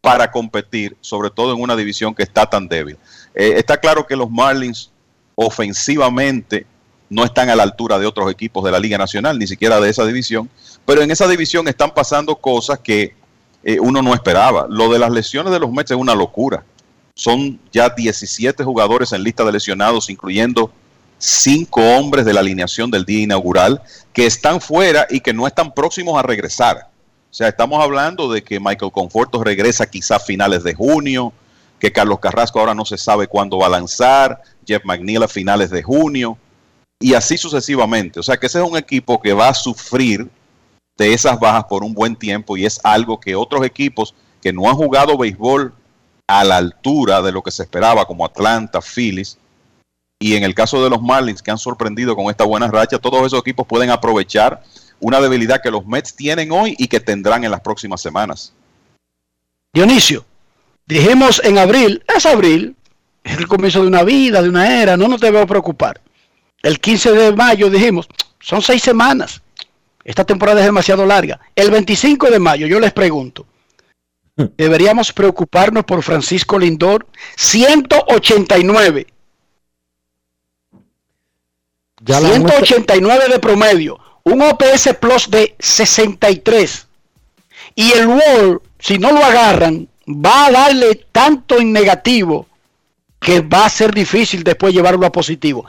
Speaker 18: para competir, sobre todo en una división que está tan débil. Eh, está claro que los Marlins ofensivamente no están a la altura de otros equipos de la Liga Nacional, ni siquiera de esa división, pero en esa división están pasando cosas que eh, uno no esperaba. Lo de las lesiones de los Mets es una locura. Son ya 17 jugadores en lista de lesionados, incluyendo cinco hombres de la alineación del día inaugural que están fuera y que no están próximos a regresar. O sea, estamos hablando de que Michael Conforto regresa quizá a finales de junio, que Carlos Carrasco ahora no se sabe cuándo va a lanzar, Jeff McNeil a finales de junio, y así sucesivamente. O sea, que ese es un equipo que va a sufrir de esas bajas por un buen tiempo y es algo que otros equipos que no han jugado béisbol a la altura de lo que se esperaba, como Atlanta, Phillies, y en el caso de los Marlins que han sorprendido con esta buena racha, todos esos equipos pueden aprovechar una debilidad que los Mets tienen hoy y que tendrán en las próximas semanas.
Speaker 2: Dionisio, dijimos en abril, es abril, es el comienzo de una vida, de una era, no nos debemos preocupar. El 15 de mayo dijimos, son seis semanas, esta temporada es demasiado larga. El 25 de mayo, yo les pregunto, ¿deberíamos preocuparnos por Francisco Lindor? 189.
Speaker 1: Ya la
Speaker 2: 189 de promedio, un OPS Plus de 63. Y el World, si no lo agarran, va a darle tanto en negativo que va a ser difícil después llevarlo a positivo.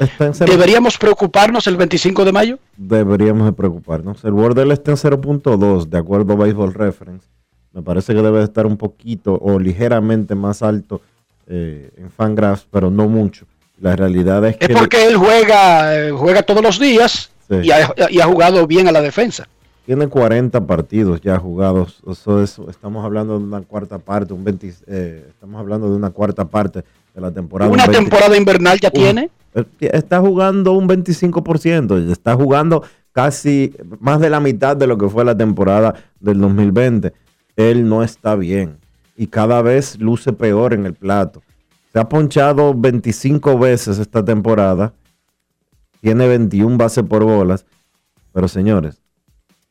Speaker 2: ¿Deberíamos preocuparnos el 25 de mayo?
Speaker 1: Deberíamos de preocuparnos. El Wordle está en 0.2, de acuerdo a Baseball Reference. Me parece que debe estar un poquito o ligeramente más alto eh, en Fangraphs, pero no mucho. La realidad es que...
Speaker 2: Es porque él juega, eh, juega todos los días
Speaker 1: Sí.
Speaker 2: y, ha, y ha jugado bien a la defensa.
Speaker 1: Tiene 40 partidos ya jugados. Eso es- estamos hablando de una cuarta parte, un 20, eh, estamos hablando de una cuarta parte de la temporada.
Speaker 2: Una
Speaker 1: un 20
Speaker 2: temporada invernal ya
Speaker 1: un-
Speaker 2: tiene.
Speaker 1: eh, Está jugando un 25%, está jugando casi más de la mitad de lo que fue la temporada del 2020. Él no está bien y cada vez luce peor en el plato. Se ha ponchado 25 veces esta temporada, tiene 21 bases por bolas, pero señores,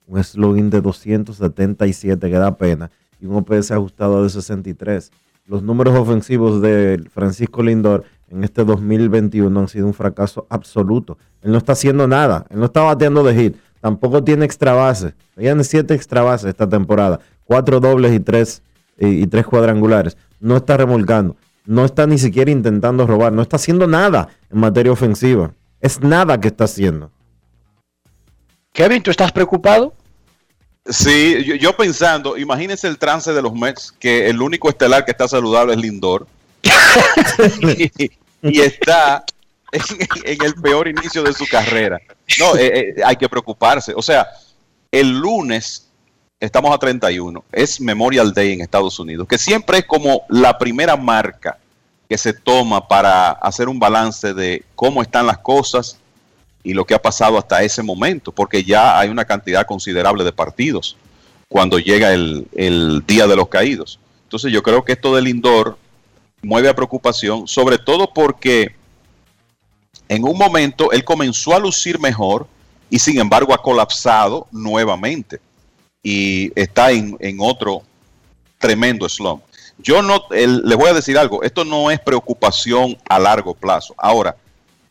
Speaker 1: un slogan de 277 que da pena y un OPS ajustado de 63. Los números ofensivos de Francisco Lindor en este 2021 han sido un fracaso absoluto. Él no está haciendo nada, él no está bateando de hit, tampoco tiene extra bases. Tiene siete extra bases esta temporada, cuatro dobles y tres, y, y tres cuadrangulares. No está remolcando, no está ni siquiera intentando robar, no está haciendo nada en materia ofensiva. Es nada que está haciendo.
Speaker 2: Kevin, ¿tú estás preocupado?
Speaker 18: Sí, yo, yo pensando, imagínense el trance de los Mets, que el único estelar que está saludable es Lindor. y, y está en, en el peor inicio de su carrera. No, eh, eh, hay que preocuparse. O sea, el lunes estamos a 31, es Memorial Day en Estados Unidos, que siempre es como la primera marca que se toma para hacer un balance de cómo están las cosas y lo que ha pasado hasta ese momento, porque ya hay una cantidad considerable de partidos cuando llega el, el Día de los Caídos. Entonces yo creo que esto del Lindor mueve a preocupación, sobre todo porque en un momento él comenzó a lucir mejor y sin embargo ha colapsado nuevamente y está en, en otro tremendo slump. Yo no, el- les voy a decir algo, esto no es preocupación a largo plazo. Ahora,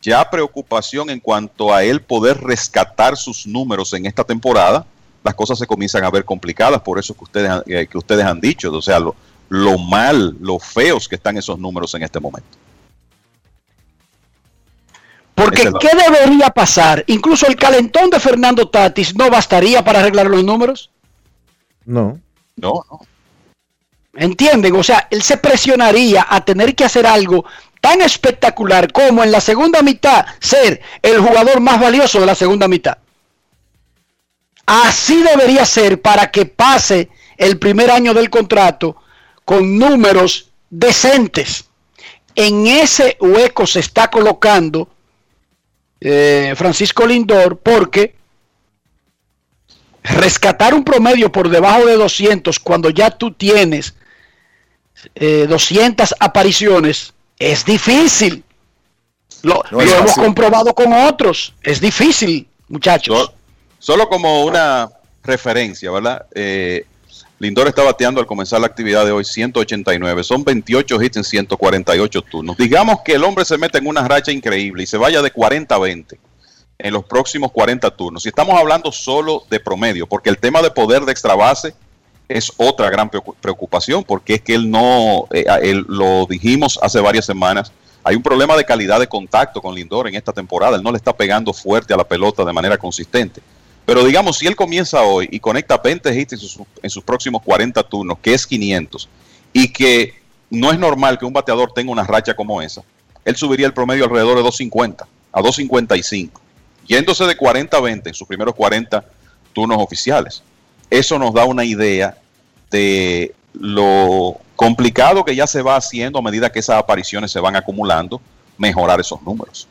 Speaker 18: ya preocupación en cuanto a él poder rescatar sus números en esta temporada, las cosas se comienzan a ver complicadas, por eso que ustedes, han- eh, que ustedes han dicho, o sea, lo, lo mal, lo feos que están esos números en este momento.
Speaker 2: Porque ¿qué debería pasar? Incluso el calentón de Fernando Tatis no bastaría para arreglar los números.
Speaker 1: No.
Speaker 18: No, no.
Speaker 2: ¿Entienden? O sea, él se presionaría a tener que hacer algo tan espectacular como en la segunda mitad ser el jugador más valioso de la segunda mitad. Así debería ser para que pase el primer año del contrato con números decentes. En ese hueco se está colocando eh, Francisco Lindor porque rescatar un promedio por debajo de 200 cuando ya tú tienes eh, 200 apariciones es difícil. Lo,
Speaker 18: No
Speaker 2: lo
Speaker 18: es
Speaker 2: hemos comprobado con otros. Es difícil, muchachos.
Speaker 18: Solo como una referencia, ¿verdad? Eh, Lindor está bateando al comenzar la actividad de hoy 189. Son 28 hits en 148 turnos. Digamos que el hombre se mete en una racha increíble y se vaya de 40 a 20 en los próximos 40 turnos. Y estamos hablando solo de promedio, porque el tema de poder de extra base es otra gran preocu- preocupación, porque es que él no, eh, lo dijimos hace varias semanas, hay un problema de calidad de contacto con Lindor en esta temporada, él no le está pegando fuerte a la pelota de manera consistente. Pero digamos, si él comienza hoy y conecta 20 hits en sus, en sus próximos 40 turnos, que es 500, y que no es normal que un bateador tenga una racha como esa, él subiría el promedio alrededor de 250 a 255, yéndose de 40 a 20 en sus primeros 40 turnos oficiales. Eso nos da una idea de lo complicado que ya se va haciendo a medida que esas apariciones se van acumulando, mejorar esos números.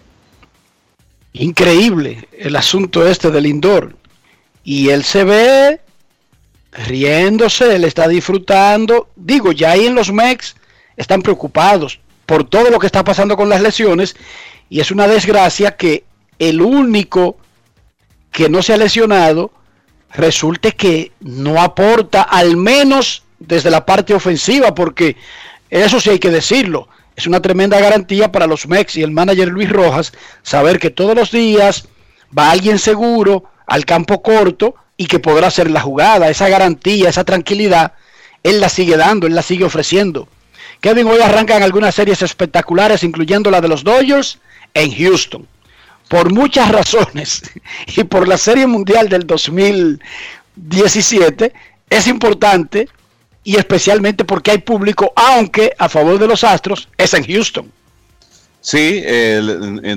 Speaker 2: Increíble el asunto este del Lindor. Y él se ve riéndose, él está disfrutando. Digo, ya ahí en los Mex están preocupados por todo lo que está pasando con las lesiones. Y es una desgracia que el único que no se ha lesionado resulte que no aporta, al menos desde la parte ofensiva, porque eso sí hay que decirlo. Es una tremenda garantía para los Mex y el manager Luis Rojas saber que todos los días va alguien seguro al campo corto y que podrá hacer la jugada. Esa garantía, esa tranquilidad, él la sigue dando, él la sigue ofreciendo. Kevin, hoy arrancan algunas series espectaculares, incluyendo la de los Dodgers en Houston. Por muchas razones y por la Serie Mundial del 2017, es importante y especialmente porque hay público, aunque a favor de los Astros es en Houston.
Speaker 18: Sí, eh,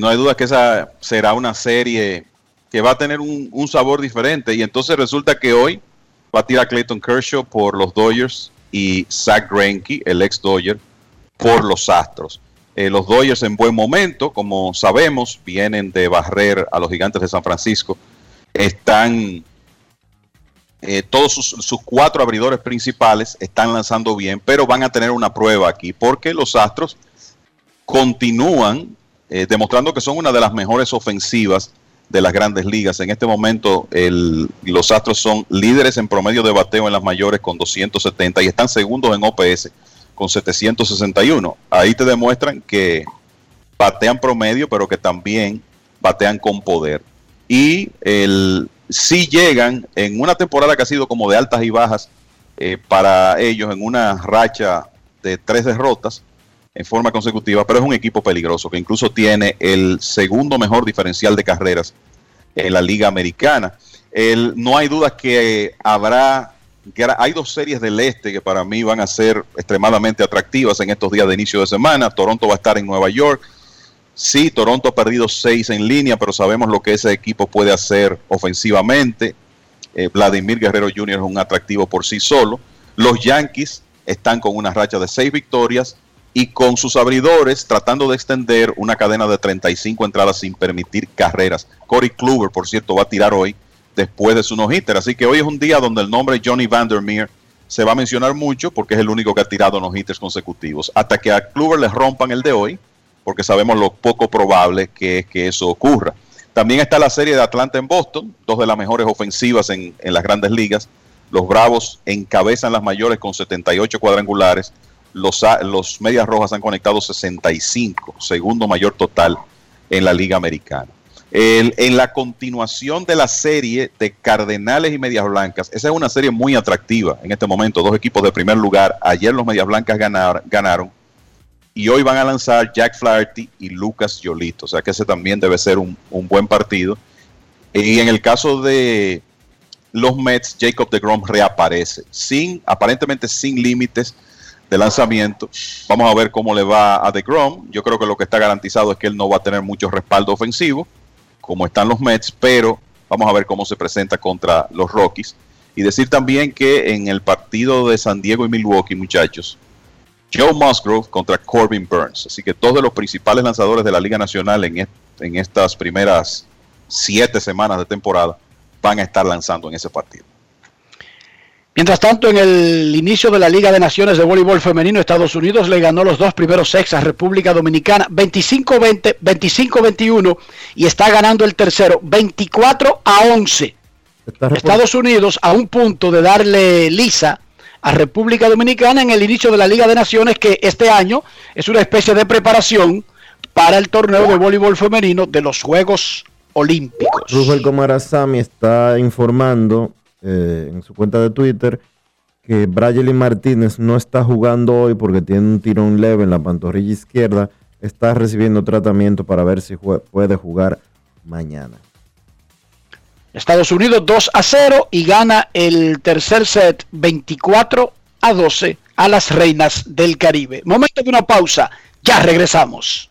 Speaker 18: no hay duda que esa será una serie que va a tener un, un sabor diferente. Y entonces resulta que hoy va a tirar Clayton Kershaw por los Dodgers y Zach Greinke, el ex Dodger, por los Astros. Eh, los Dodgers en buen momento, como sabemos, vienen de barrer a los gigantes de San Francisco. Están eh, todos sus, cuatro abridores principales están lanzando bien, pero van a tener una prueba aquí, porque los Astros continúan eh, demostrando que son una de las mejores ofensivas de las grandes ligas. En este momento el- los Astros son líderes en promedio de bateo en las mayores con 270 y están segundos en OPS con 761. Ahí te demuestran que batean promedio, pero que también batean con poder. Y el, si llegan en una temporada que ha sido como de altas y bajas eh, para ellos, en una racha de tres derrotas, en forma consecutiva, pero es un equipo peligroso que incluso tiene el segundo mejor diferencial de carreras en la liga americana. El- no hay duda que habrá, hay dos series del este que para mí van a ser extremadamente atractivas en estos días de inicio de semana. Toronto va a estar en Nueva York. Sí, Toronto ha perdido seis en línea, pero sabemos lo que ese equipo puede hacer ofensivamente. Eh, Vladimir Guerrero Jr. es un atractivo por sí solo. Los Yankees están con una racha de seis victorias y con sus abridores tratando de extender una cadena de 35 entradas sin permitir carreras. Corey Kluber, por cierto, va a tirar hoy después de su no-hitter. Así que hoy es un día donde el nombre Johnny Vandermeer se va a mencionar mucho porque es el único que ha tirado no-hitters consecutivos. Hasta que a Kluber le rompan el de hoy, porque sabemos lo poco probable que es que eso ocurra. También está la serie de Atlanta en Boston, dos de las mejores ofensivas en, en las grandes ligas. Los Bravos encabezan las mayores con 78 cuadrangulares. Los, los Medias Rojas han conectado 65, segundo mayor total en la Liga Americana. En la continuación de la serie de Cardenales y Medias Blancas, esa es una serie muy atractiva en este momento. Dos equipos de primer lugar. Ayer los Medias Blancas ganar- ganaron Y hoy van a lanzar Jack Flaherty y Lucas Yolito. O sea que ese también debe ser un, un buen partido. Y en el caso de los Mets, Jacob de Grom reaparece, sin, aparentemente sin límites de lanzamiento. Vamos a ver cómo le va a de Grom. Yo creo que lo que está garantizado es que él no va a tener mucho respaldo ofensivo, como están los Mets, pero vamos a ver cómo se presenta contra los Rockies. Y decir también que en el partido de San Diego y Milwaukee, muchachos, Joe Musgrove contra Corbin Burns. Así que todos los principales lanzadores de la Liga Nacional en, en estas primeras siete semanas de temporada van a estar lanzando en ese partido.
Speaker 2: Mientras tanto, en el inicio de la Liga de Naciones de Voleibol Femenino, Estados Unidos le ganó los dos primeros sets a República Dominicana 25-20, 25-21 y está ganando el tercero 24 a 11. Estados Unidos a un punto de darle lisa a República Dominicana en el inicio de la Liga de Naciones que este año es una especie de preparación para el torneo de voleibol femenino de los Juegos Olímpicos.
Speaker 1: Rufel Comarazami está informando eh, en su cuenta de Twitter que Brayeli Martínez no está jugando hoy porque tiene un tirón leve en la pantorrilla izquierda. Está recibiendo tratamiento para ver si puede jugar mañana.
Speaker 2: Estados Unidos 2 a 0 y gana el tercer set 24 a 12 a las Reinas del Caribe. Momento de una pausa, ya regresamos.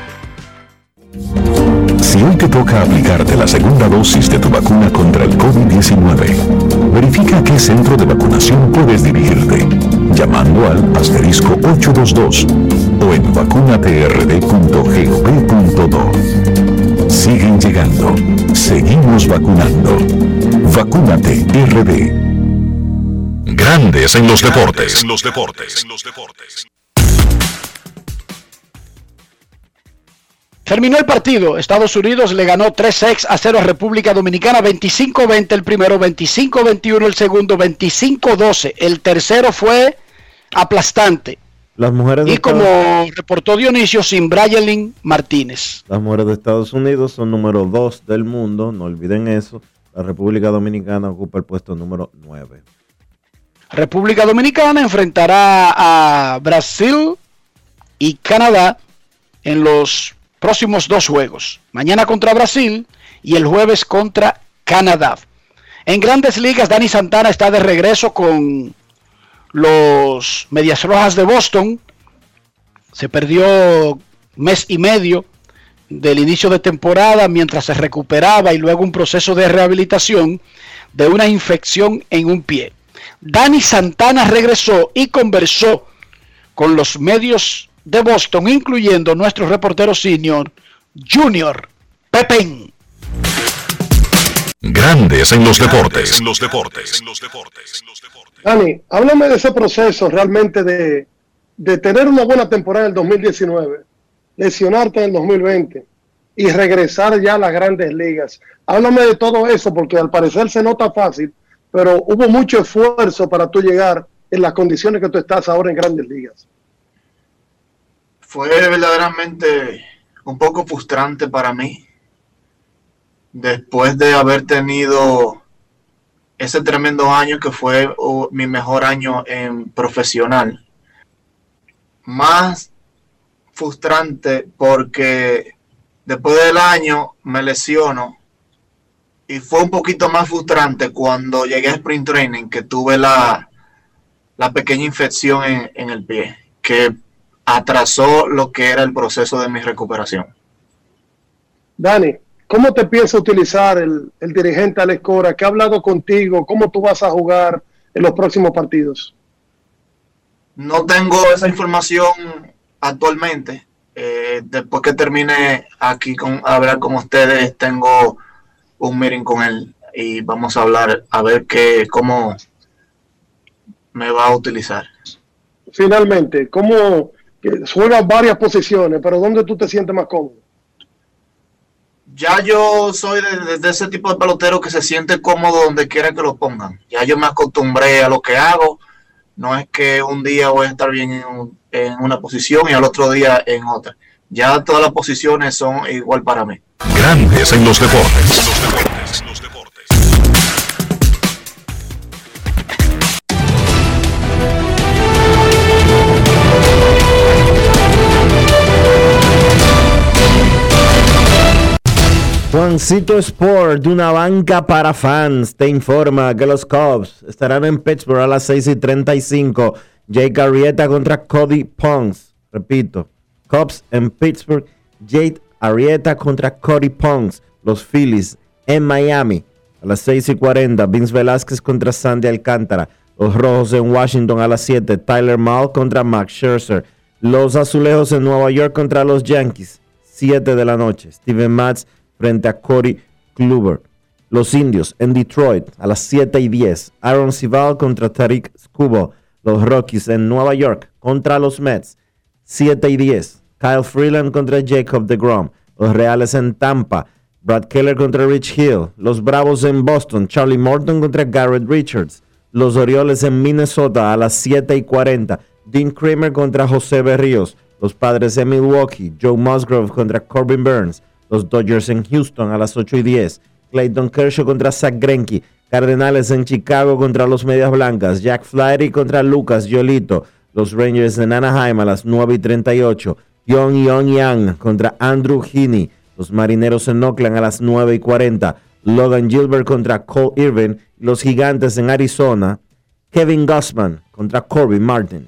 Speaker 5: Si hoy te toca aplicarte la segunda dosis de tu vacuna contra el COVID-19, verifica a qué centro de vacunación puedes dirigirte, llamando al asterisco 822 o en vacunatrd.gov.do. Siguen llegando, seguimos vacunando. Vacúnate RD. Grandes en los deportes.
Speaker 12: los deportes.
Speaker 2: Terminó el partido. Estados Unidos le ganó 3 sets a 0 a República Dominicana, 25-20 el primero, 25-21 el segundo, 25-12. El tercero fue aplastante.
Speaker 1: Las mujeres
Speaker 2: Y
Speaker 1: Estados,
Speaker 2: como reportó Dionisio, sin Brian Martínez.
Speaker 1: las mujeres de Estados Unidos son número 2 del mundo, no olviden eso. La República Dominicana ocupa el puesto número 9.
Speaker 2: República Dominicana enfrentará a Brasil y Canadá en los próximos dos juegos. Mañana contra Brasil y el jueves contra Canadá. En grandes ligas, Dani Santana está de regreso con los Medias Rojas de Boston. Se perdió mes y medio del inicio de temporada mientras se recuperaba y luego un proceso de rehabilitación de una infección en un pie. Dani Santana regresó y conversó con los medios de Boston, incluyendo nuestro reportero senior, Junior Pepen.
Speaker 5: Grandes en los deportes.
Speaker 12: los deportes.
Speaker 19: Dani, háblame de ese proceso realmente de, de tener una buena temporada en el 2019, lesionarte en el 2020 y regresar ya a las grandes ligas. Háblame de todo eso porque al parecer se nota fácil, pero hubo mucho esfuerzo para tú llegar en las condiciones que tú estás ahora en grandes ligas.
Speaker 20: Fue verdaderamente un poco frustrante para mí después de haber tenido ese tremendo año que fue mi mejor año en profesional. Más frustrante porque después del año me lesiono y fue un poquito más frustrante cuando llegué a Sprint Training que tuve la, la pequeña infección en, en el pie que atrasó lo que era el proceso de mi recuperación.
Speaker 19: Dani, ¿cómo te piensa utilizar el, el dirigente Alex Cora? ¿Qué ha hablado contigo? ¿Cómo tú vas a jugar en los próximos partidos?
Speaker 20: No tengo esa información actualmente. Eh, después que termine aquí con hablar con ustedes, tengo un meeting con él y vamos a hablar a ver qué cómo me va a utilizar.
Speaker 19: Finalmente, ¿cómo, que juegas varias posiciones, pero ¿dónde tú te sientes más cómodo?
Speaker 20: Ya yo soy de, de- de ese tipo de pelotero que se siente cómodo donde quiera que lo pongan. Ya yo me acostumbré a lo que hago. No es que un día voy a estar bien en, un- en una posición y al otro día en otra. Ya todas las posiciones son igual para mí.
Speaker 5: Grandes en los deportes. Los deportes, los deportes.
Speaker 1: Juancito Sport, de una banca para fans, te informa que los Cubs estarán en Pittsburgh a las 6 y 35. Jake Arrieta contra Cody Pongs. Repito, Cubs en Pittsburgh, Jake Arrieta contra Cody Pongs. Los Phillies en Miami a las 6 y 40. Vince Velázquez contra Sandy Alcántara. Los Rojos en Washington a las 7. Tyler Mall contra Max Scherzer. Los Azulejos en Nueva York contra los Yankees. 7 de la noche. Steven Matz frente a Cody Kluber. Los Indios en Detroit a las 7 y 10. Aaron Sival contra Tariq Skubal. Los Rockies en Nueva York contra los Mets. 7 y 10. Kyle Freeland contra Jacob DeGrom. Los Reales en Tampa. Brad Keller contra Rich Hill. Los Bravos en Boston. Charlie Morton contra Garrett Richards. Los Orioles en Minnesota a las 7 y 40. Dean Kramer contra José Berríos. Los Padres en Milwaukee. Joe Musgrove contra Corbin Burns. Los Dodgers en Houston a las 8 y 10. Clayton Kershaw contra Zach Greinke. Cardenales en Chicago contra los Medias Blancas. Jack Flaherty contra Lucas Yolito. Los Rangers en Anaheim a las 9 y 38. Young Young Yang contra Andrew Heaney. Los Marineros en Oakland a las 9 y 40. Logan Gilbert contra Cole Irvin. Los Gigantes en Arizona. Kevin Gossman contra Corbin Martin.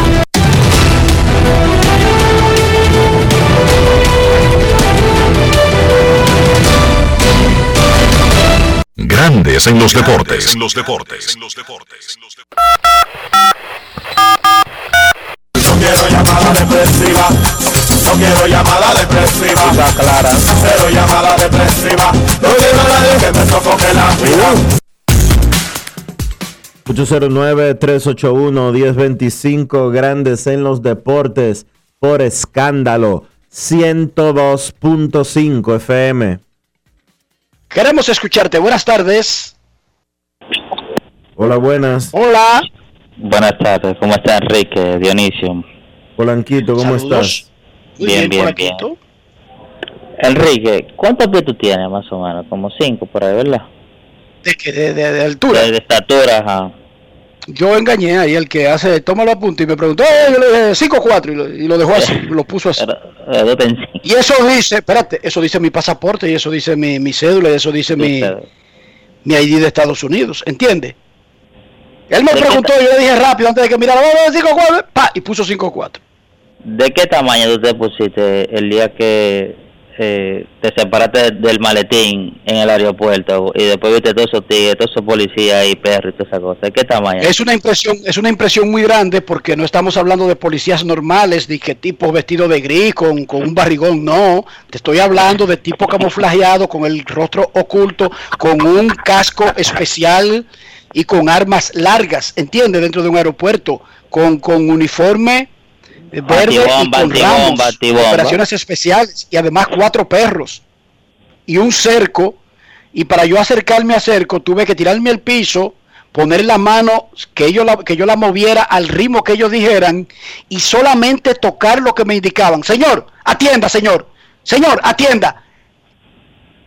Speaker 5: Grandes en los deportes. En los deportes. En los deportes.
Speaker 3: No quiero llamada depresiva. No quiero llamada depresiva. clara. Cero llamada depresiva. No quiero a nadie que me sofoque la vida.
Speaker 1: 809-381-1025, grandes en los deportes, por escándalo, 102.5 FM.
Speaker 2: Queremos escucharte. Buenas tardes.
Speaker 1: Hola, buenas.
Speaker 2: Hola.
Speaker 21: Buenas tardes, ¿cómo está Enrique, Dionisio?
Speaker 1: Polanquito, ¿cómo
Speaker 21: Saludos.
Speaker 1: estás?
Speaker 2: Muy
Speaker 21: bien, bien,
Speaker 2: Polanquito.
Speaker 21: Enrique, ¿cuántos pies tú tienes más o menos? Como cinco por ahí, ¿verdad?
Speaker 2: ¿De qué? De, de- de altura.
Speaker 21: De, de estatura, ajá.
Speaker 2: Yo engañé ahí el que hace, toma la punta y me preguntó, "Eh", yo le dije 5-4 y lo, y lo dejó así, lo puso así. Y eso dice, espérate, eso dice mi pasaporte y eso dice mi, mi cédula y eso dice mi, mi ID de Estados Unidos, ¿entiende? Él me
Speaker 21: ¿De qué
Speaker 2: preguntó y yo le dije rápido antes de que mirara, vamos a ver 5-4, pa, y puso 5-4.
Speaker 21: ¿De qué tamaño tú te pusiste el día que eh, te separaste del maletín en el aeropuerto y después viste todos esos tigres, todos esos policías y perros y todas esas cosas? ¿De qué tamaño?
Speaker 2: Es una impresión, es una impresión muy grande porque no estamos hablando de policías normales, de que tipo vestido de gris con, con un barrigón, no. Te estoy hablando de tipo camuflajeado con el rostro oculto, con un casco especial y con armas largas, ¿entiendes? Dentro de un aeropuerto, con, con uniforme verde y con
Speaker 21: batibomba,
Speaker 2: ramos,
Speaker 21: batibomba.
Speaker 2: operaciones especiales y además cuatro perros y un cerco. Y para yo acercarme a cerco tuve que tirarme al piso poner la mano que ellos la, que yo la moviera al ritmo que ellos dijeran y solamente tocar lo que me indicaban. Señor atienda señor. Señor atienda.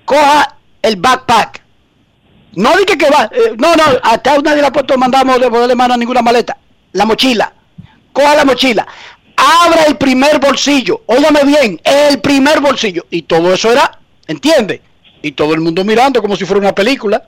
Speaker 2: Coja el backpack. No dije que va eh, no no hasta nadie le ha puesto mandamos de ponerle mano a ninguna maleta. La mochila. Coja la mochila abra el primer bolsillo óigame bien el primer bolsillo y todo eso era entiende y todo el mundo mirando como si fuera una película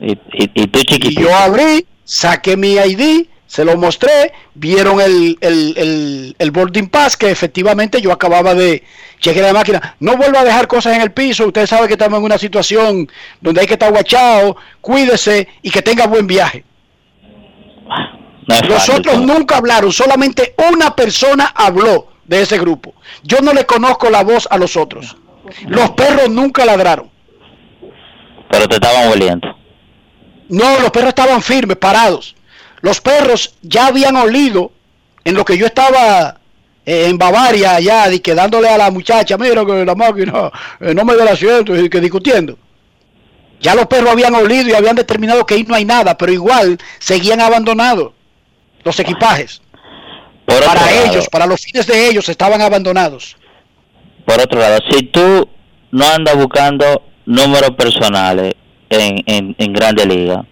Speaker 21: Y, y, y tú
Speaker 2: y
Speaker 21: chiquitito.
Speaker 2: yo abrí, saqué mi ID Se lo mostré, vieron el, el, el, el boarding pass que efectivamente yo acababa de chequear la máquina. No vuelva a dejar cosas en el piso, usted sabe que estamos en una situación donde hay que estar guachado, cuídese y que tenga buen viaje.
Speaker 21: No
Speaker 2: Los
Speaker 21: fácil,
Speaker 2: nunca hablaron, solamente una persona habló de ese grupo. Yo no le conozco la voz a los otros. Los perros nunca ladraron.
Speaker 21: Pero te estaban oliendo.
Speaker 2: No, los perros estaban firmes, parados. Los perros ya habían olido en lo que yo estaba eh, en Bavaria allá, y que dándole a la muchacha, mira que la máquina eh, no me da el asiento, y que discutiendo. Ya los perros habían olido y habían determinado que ahí no hay nada, pero igual seguían abandonados los equipajes.
Speaker 21: Por
Speaker 2: Para
Speaker 21: lado-
Speaker 2: ellos, para los fines de ellos, estaban abandonados.
Speaker 21: Por otro lado, si tú no andas buscando números personales en, en, en Grande Liga,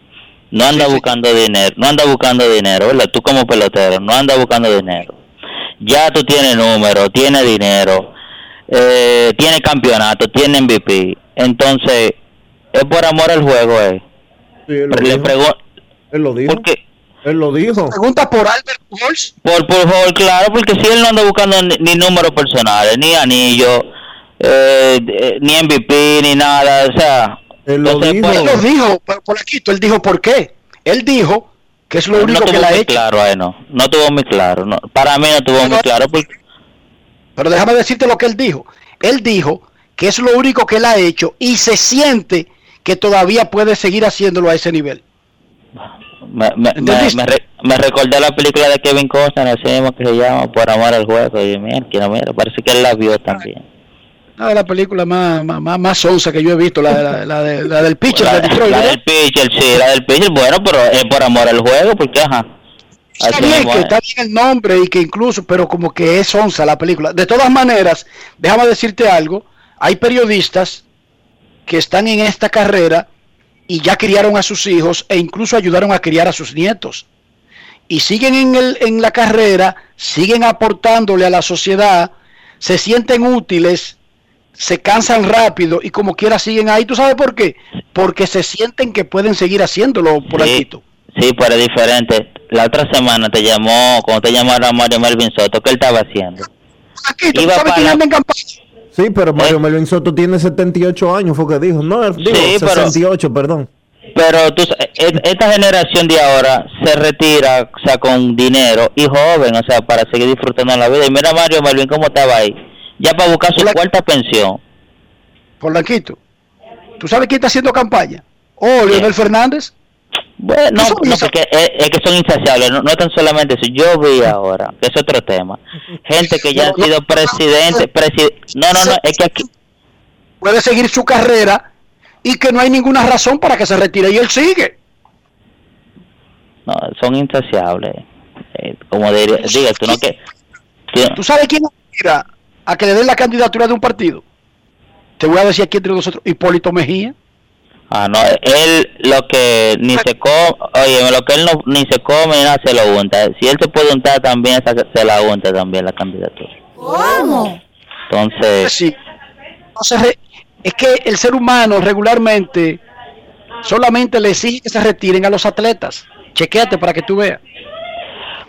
Speaker 21: no andas buscando dinero, no andas buscando dinero, ¿verdad? Tú como pelotero, no andas buscando dinero. Ya tú tienes números, tienes dinero, eh, tienes campeonato, tienes MVP. Entonces, es por amor al juego, eh.
Speaker 1: Sí, él lo
Speaker 21: Le
Speaker 1: dijo. Él lo dijo.
Speaker 21: ¿Por qué?
Speaker 1: Él lo dijo.
Speaker 2: Pregunta por Albert Pujols.
Speaker 21: Por, por favor, claro, porque si él no anda buscando ni, ni números personales, ni anillo, eh, eh, ni MVP, ni nada, o sea...
Speaker 1: Él lo
Speaker 21: entonces,
Speaker 1: dijo.
Speaker 21: pues,
Speaker 2: Él lo dijo, por, por aquí, él dijo por qué. Él dijo que es lo único que le ha
Speaker 21: muy
Speaker 2: hecho.
Speaker 21: claro ahí, no. No tuvo muy claro. No. Para mí no tuvo muy claro. Porque,
Speaker 2: Pero déjame decirte lo que él dijo. Él dijo que es lo único que él ha hecho y se siente que todavía puede seguir haciéndolo a ese nivel.
Speaker 21: Me, me, me, re- me recordé la película de Kevin Costner, mismo que se llama Por Amor al Juego. Y mira, que no, mira, parece que él la vio también.
Speaker 2: Una de las películas más, más, más, sonsa que yo he visto, la, la, la de- la del pitcher
Speaker 21: La,
Speaker 2: de Detroit.
Speaker 21: la del pitcher, sí, la del pitcher, bueno, pero es por amor al juego, porque ajá.
Speaker 2: Está bien, que
Speaker 21: es.
Speaker 2: está bien el nombre y que incluso, pero como que es onza la película. De todas maneras, déjame decirte algo, hay periodistas que están en esta carrera y ya criaron a sus hijos e incluso ayudaron a criar a sus nietos. Y siguen en, el, en la carrera, siguen aportándole a la sociedad, se sienten útiles, se cansan rápido y como quiera siguen ahí. ¿Tú sabes por qué? Porque se sienten que pueden seguir haciéndolo por
Speaker 21: Sí.
Speaker 2: aquí.
Speaker 21: Sí, pero es diferente. La otra semana te llamó, cuando te llamaron Mario Melvin Soto, ¿qué él estaba haciendo?
Speaker 2: Aquí, ¿tú
Speaker 21: Iba
Speaker 2: sabes
Speaker 21: para
Speaker 2: quién
Speaker 21: la-
Speaker 2: anda en campaña?
Speaker 1: Sí, pero Mario Melvin Soto tiene 78 años, fue que dijo. No, dijo
Speaker 21: Sí, pero-
Speaker 1: 68, perdón.
Speaker 21: Pero tú, e- esta generación de ahora se retira, o sea, con dinero y joven, o sea, para seguir disfrutando la vida. Y mira Mario Melvin cómo estaba ahí, ya para buscar su cuarta pensión.
Speaker 2: Polanquito. ¿Tú sabes quién está haciendo campaña? Oh, Leonel Fernández.
Speaker 21: Bueno, no,
Speaker 2: ¿Tú sabes
Speaker 21: no, porque es, es que son insaciables, no, no tan solamente eso. Yo vi ahora, que es otro tema, gente que ya han sido presidente, presi- no, no, no, es que aquí,
Speaker 2: Puede seguir su carrera y que no hay ninguna razón para que se retire y él sigue.
Speaker 21: no, son insaciables. Eh, como diría, diga, tú no que... que-
Speaker 2: ¿Tú sabes quién aspira a que le den la candidatura de un partido? Te voy a decir aquí entre nosotros, Hipólito Mejía.
Speaker 21: Ah, no, él lo que ni se come, oye, lo que él no, ni se come nada se lo unta. Si él se puede untar también, se, se la unta también la candidatura.
Speaker 2: ¿Cómo?
Speaker 21: Entonces,
Speaker 2: Sí. Entonces, es que el ser humano regularmente solamente le exige que se retiren a los atletas. Chequéate para que tú veas.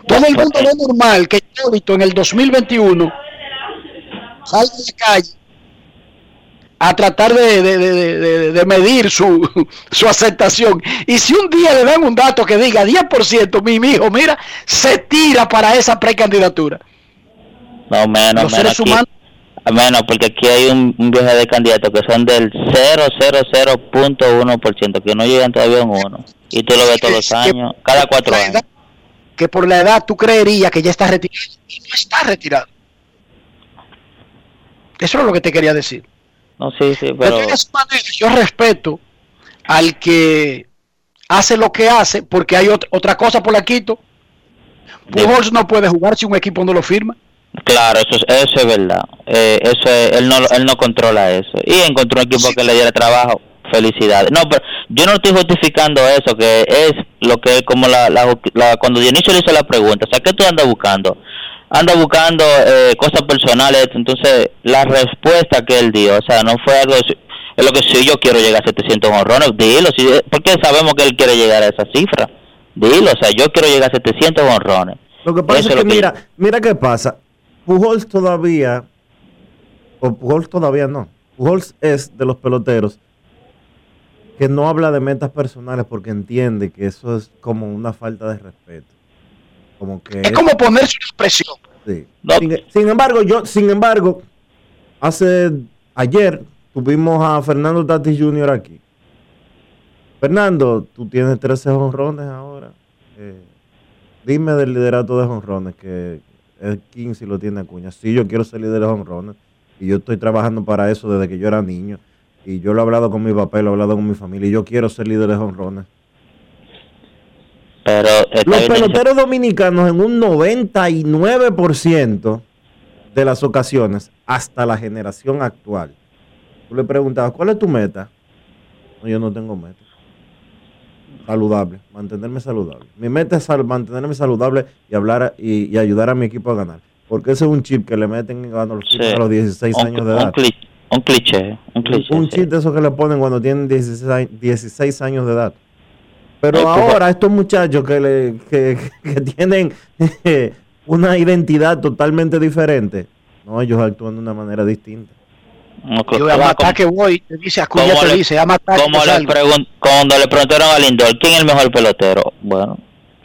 Speaker 2: Todo el mundo ve normal que Hipólito en el 2021 salga a la calle a tratar de, de- de- de- medir su, su aceptación. Y si un día le dan un dato que diga 10%, mi mi hijo, mira, se tira para esa precandidatura.
Speaker 21: no menos,
Speaker 2: Los
Speaker 21: menos aquí,
Speaker 2: humanos-
Speaker 21: menos porque aquí hay un, un viaje de candidatos que son del 000.1%, que no llegan todavía a un 1. Y tú lo ves todos los años, cada cuatro años.
Speaker 2: edad- que por la edad tú creerías que ya está retirado y no está retirado. Eso es lo que te quería decir.
Speaker 21: No, sí, sí,
Speaker 2: De
Speaker 21: pero...
Speaker 2: todas maneras, yo respeto al que hace lo que hace, porque hay ot- otra cosa por la quito. Pujols no puede jugar si un equipo no lo firma.
Speaker 21: Claro, eso, es- eso es verdad. Eh, eso es- él no él no controla eso. Y encontró un equipo que le diera trabajo. Felicidades. No, pero yo no estoy justificando eso, que es lo que es como la, la, la- cuando Dionisio le hizo la pregunta, o sea, ¿qué tú andas buscando? Anda buscando eh, cosas personales, entonces la respuesta que él dio, o sea, no fue algo, es lo que si yo quiero llegar a 700 honrones, dilo, si, porque sabemos que él quiere llegar a esa cifra. Dilo, o sea, yo quiero llegar a 700 honrones.
Speaker 1: Lo que pasa
Speaker 21: Eso
Speaker 1: es que- mira, mira qué pasa. Pujols todavía, o Pujols todavía no. Pujols es de los peloteros que no habla de metas personales porque entiende que eso es como una falta de respeto. Como que
Speaker 2: Es como ponerse una expresión.
Speaker 1: Sí. Sin, sin embargo, yo, sin embargo, hace ayer tuvimos a Fernando Tatis Jr. aquí. Fernando, tú tienes 13 honrones ahora. Eh, dime del liderato de honrones, que el 15 lo tiene Acuña. Sí, yo quiero ser líder de honrones. Y yo estoy trabajando para eso desde que yo era niño. Y yo lo he hablado con mi papá, lo he hablado con mi familia. Y yo quiero ser líder de honrones.
Speaker 21: Pero
Speaker 1: Los peloteros dominicanos en un 99% de las ocasiones, hasta la generación actual, tú le preguntabas, ¿cuál es tu meta? No, yo no tengo meta. Saludable, mantenerme saludable. Mi meta es sal- mantenerme saludable y hablar a- y, y ayudar a mi equipo a ganar. Porque ese es un chip que le meten cuando los
Speaker 21: Sí.
Speaker 1: a los 16
Speaker 21: un,
Speaker 1: años de
Speaker 21: un
Speaker 1: edad.
Speaker 21: un cliché, un cliché.
Speaker 1: Un
Speaker 21: sí.
Speaker 1: chip de esos que le ponen cuando tienen 16, años- 16 años de edad. Pero
Speaker 21: Ay, pues,
Speaker 1: ahora estos muchachos que, le, que, que tienen una identidad totalmente diferente, no, ellos actúan de una manera distinta.
Speaker 21: No,
Speaker 2: Yo a
Speaker 21: como-
Speaker 2: matar que voy, te dice Acuña, te
Speaker 21: le-
Speaker 2: dice, a matar
Speaker 21: como
Speaker 2: que
Speaker 21: le pregun- cuando le preguntaron a Lindor, ¿quién es el mejor pelotero? Bueno,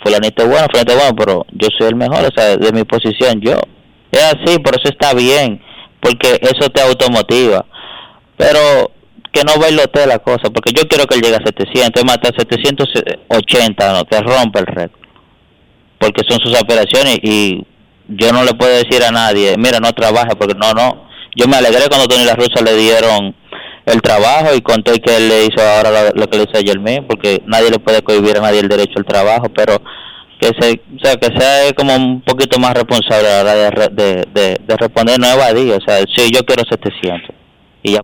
Speaker 21: fulanito bueno, fulanito es bueno, pero yo soy el mejor, o sea, de mi posición, yo. Es así, por eso está bien, porque eso te automotiva. Pero que no bailotee la cosa, porque yo quiero que él llegue a 700, es más, hasta 780, no, que rompe el récord. Porque son sus operaciones y yo no le puedo decir a nadie, mira, no trabaje, porque no, no. Yo me alegré cuando Tony La Russa le dieron el trabajo y contó que él le hizo ahora lo, que le hizo a porque nadie le puede cohibir a nadie el derecho al trabajo, pero que se, o sea, que sea como un poquito más responsable a la hora de, de, de, de responder, no evadir, o sea, sí, yo quiero 700 y ya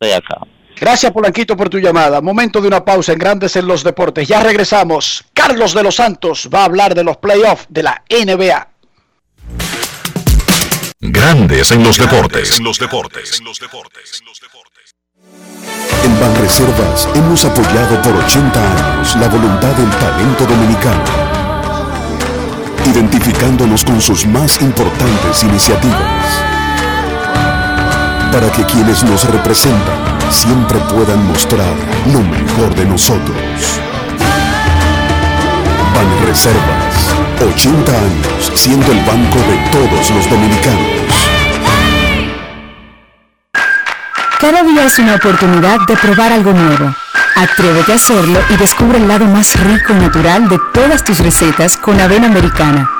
Speaker 21: estoy acá.
Speaker 2: Gracias, Polanquito, por tu llamada. Momento de una pausa en Grandes en los Deportes. Ya regresamos. Carlos de los Santos va a hablar de los playoffs de la NBA.
Speaker 5: Grandes en los deportes. En los deportes.
Speaker 22: En Banreservas hemos apoyado por 80 años la voluntad del talento dominicano, identificándonos con sus más importantes iniciativas, para que quienes nos representan siempre puedan mostrar lo mejor de nosotros. Banreservas, 80 años siendo el banco de todos los dominicanos.
Speaker 16: Cada día es una oportunidad de probar algo nuevo. Atrévete a hacerlo y descubre el lado más rico y natural de todas tus recetas con avena americana.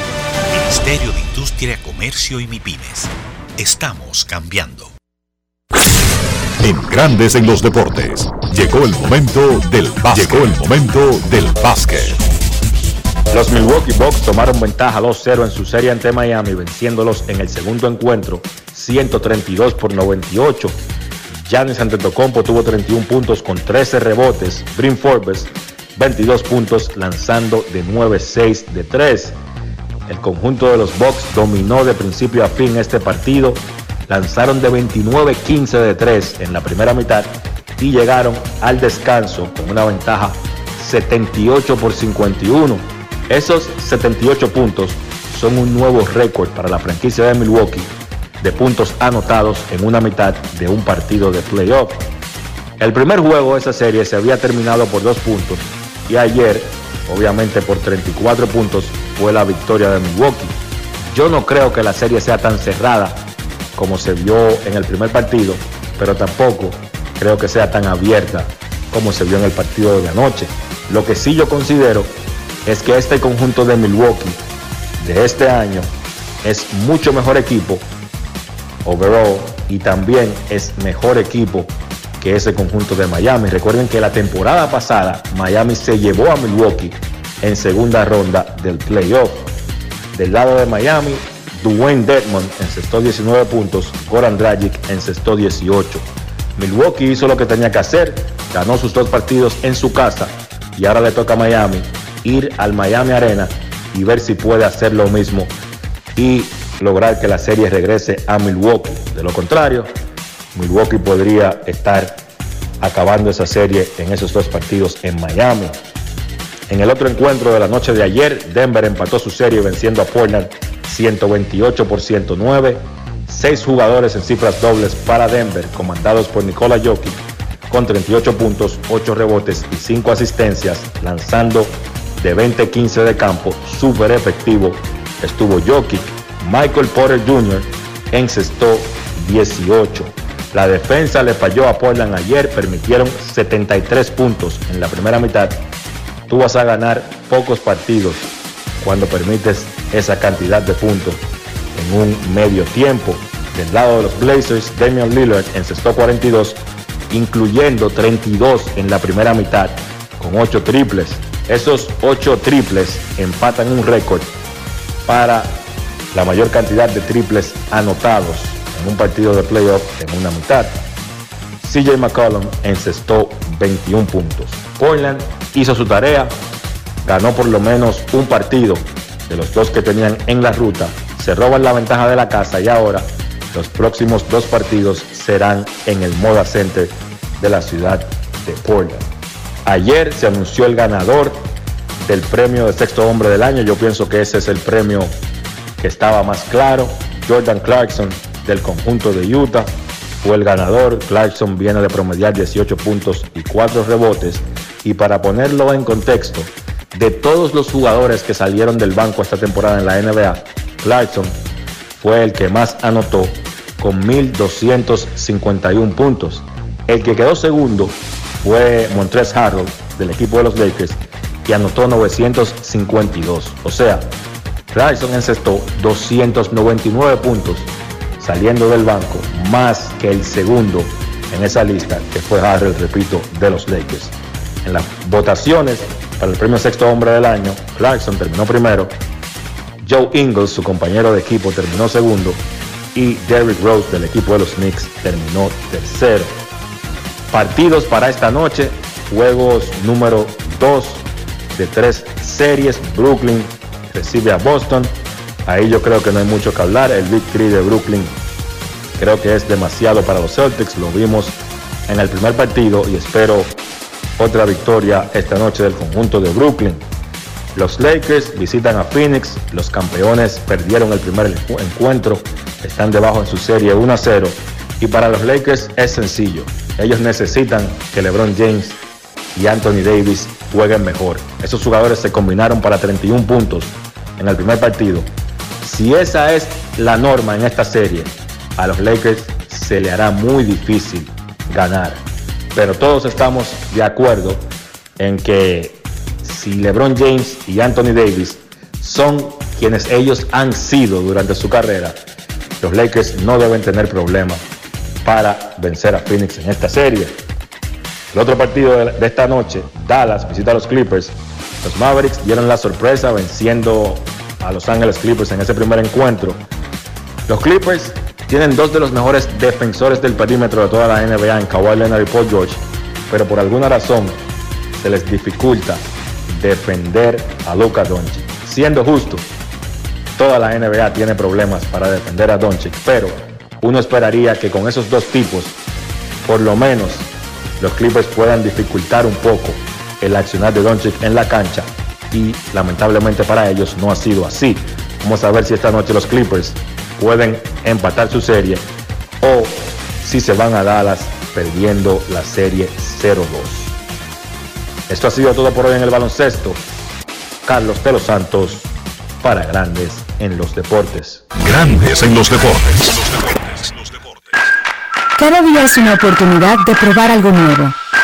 Speaker 12: Ministerio de Industria, Comercio y MIPIMES. Estamos cambiando.
Speaker 5: En Grandes en los deportes. Llegó el momento del básquet. Llegó el momento del básquet.
Speaker 23: Los Milwaukee Bucks tomaron ventaja 2-0 en su serie ante Miami, venciéndolos en el segundo encuentro 132 por 98. Giannis Antetokounmpo tuvo 31 puntos con 13 rebotes. Brim Forbes 22 puntos lanzando de 9-6 de 3. El conjunto de los Bucks dominó de principio a fin este partido. Lanzaron de 29-15 de 3 en la primera mitad y llegaron al descanso con una ventaja 78 por 51. Esos 78 puntos son un nuevo récord para la franquicia de Milwaukee de puntos anotados en una mitad de un partido de playoff. El primer juego de esa serie se había terminado por dos puntos y ayer, obviamente por 34 puntos, fue la victoria de Milwaukee. Yo no creo que la serie sea tan cerrada como se vio en el primer partido, pero tampoco creo que sea tan abierta como se vio en el partido de anoche. Lo que sí yo considero es que este conjunto de Milwaukee de este año es mucho mejor equipo overall y también es mejor equipo que ese conjunto de Miami. Recuerden que la temporada pasada Miami se llevó a Milwaukee en segunda ronda del playoff. Del lado de Miami, Dwayne Dedmon encestó 19 puntos, Goran Dragic encestó 18. Milwaukee hizo lo que tenía que hacer, ganó sus dos partidos en su casa y ahora le toca a Miami ir al Miami Arena y ver si puede hacer lo mismo y lograr que la serie regrese a Milwaukee. De lo contrario, Milwaukee podría estar acabando esa serie en esos dos partidos en Miami. En el otro encuentro de la noche de ayer, Denver empató su serie venciendo a Portland 128 por 109. Seis jugadores en cifras dobles para Denver, comandados por Nikola Jokic, con 38 puntos, 8 rebotes y 5 asistencias, lanzando de 20-15 de campo, súper efectivo. Estuvo Jokic, Michael Porter Jr. encestó 18. La defensa le falló a Portland ayer, permitieron 73 puntos en la primera mitad. Tú vas a ganar pocos partidos cuando permites esa cantidad de puntos en un medio tiempo. Del lado de los Blazers, Damian Lillard encestó 42, incluyendo 32 en la primera mitad, con 8 triples. Esos 8 triples empatan un récord para la mayor cantidad de triples anotados en un partido de playoff en una mitad. CJ McCollum encestó 21 puntos. Portland hizo su tarea, ganó por lo menos un partido de los dos que tenían en la ruta, se roban la ventaja de la casa y ahora los próximos dos partidos serán en el Moda Center de la ciudad de Portland. Ayer se anunció el ganador del premio de sexto hombre del año. Yo pienso que ese es el premio que estaba más claro. Jordan Clarkson del conjunto de Utah fue el ganador. Clarkson viene de promediar 18 puntos y 4 rebotes. Y para ponerlo en contexto, de todos los jugadores que salieron del banco esta temporada en la NBA, Clarkson fue el que más anotó con 1.251 puntos. El que quedó segundo fue Montrez Harrell del equipo de los Lakers y anotó 952. O sea, Clarkson encestó 299 puntos saliendo del banco, más que el segundo en esa lista, que fue Harrell, repito, de los Lakers. En las votaciones para el premio sexto hombre del año, Clarkson terminó primero, Joe Ingles, su compañero de equipo, terminó segundo y Derrick Rose del equipo de los Knicks terminó tercero. Partidos para esta noche, juegos número 2 de tres series, Brooklyn recibe a Boston, ahí yo creo que no hay mucho que hablar, el Big 3 de Brooklyn creo que es demasiado para los Celtics, lo vimos en el primer partido y espero otra victoria esta noche del conjunto de Brooklyn. Los Lakers visitan a Phoenix, los campeones perdieron el primer encuentro, están debajo en su serie 1 a 0 y para los Lakers es sencillo, ellos necesitan que LeBron James y Anthony Davis jueguen mejor. Esos jugadores se combinaron para 31 puntos en el primer partido. Si esa es la norma en esta serie, a los Lakers se le hará muy difícil ganar. Pero todos estamos de acuerdo en que si LeBron James y Anthony Davis son quienes ellos han sido durante su carrera, los Lakers no deben tener problemas para vencer a Phoenix en esta serie. El otro partido de esta noche, Dallas visita a los Clippers. Los Mavericks dieron la sorpresa venciendo a Los Ángeles Clippers en ese primer encuentro. Los Clippers tienen dos de los mejores defensores del perímetro de toda la NBA en Kawhi Leonard y Paul George, pero por alguna razón se les dificulta defender a Luka Doncic. Siendo justo, toda la NBA tiene problemas para defender a Doncic, pero uno esperaría que con esos dos tipos, por lo menos los Clippers puedan dificultar un poco el accionar de Doncic en la cancha y lamentablemente para ellos no ha sido así. Vamos a ver si esta noche los Clippers pueden empatar su serie o si se van a Dallas perdiendo la serie 0-2. Esto ha sido todo por hoy en el baloncesto. Carlos de los Santos para Grandes en los Deportes.
Speaker 5: Grandes en los Deportes.
Speaker 16: Cada día es una oportunidad de probar algo nuevo.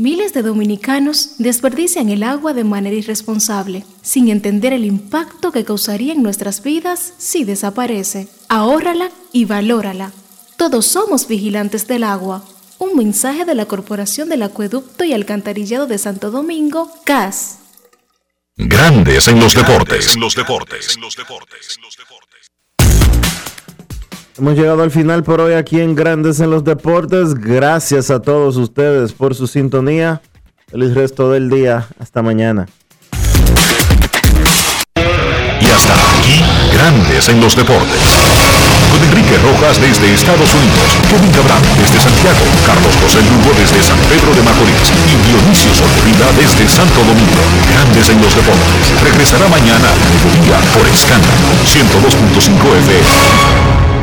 Speaker 24: Miles de dominicanos desperdician el agua de manera irresponsable, sin entender el impacto que causaría en nuestras vidas si desaparece. Ahórrala y valórala. Todos somos vigilantes del agua. Un mensaje de la Corporación del Acueducto y Alcantarillado de Santo Domingo, CAS.
Speaker 5: Grandes en los deportes.
Speaker 25: En los deportes.
Speaker 1: Hemos llegado al final por hoy aquí en Grandes en los Deportes. Gracias a todos ustedes por su sintonía. Feliz resto del día. Hasta mañana.
Speaker 5: Y hasta aquí, Grandes en los Deportes. Con Enrique Rojas desde Estados Unidos, Kevin Cabral desde Santiago, Carlos José Lugo desde San Pedro de Macorís y Dionisio Solterida desde Santo Domingo. Grandes en los Deportes. Regresará mañana a mediodía por Escándalo 102.5 FM.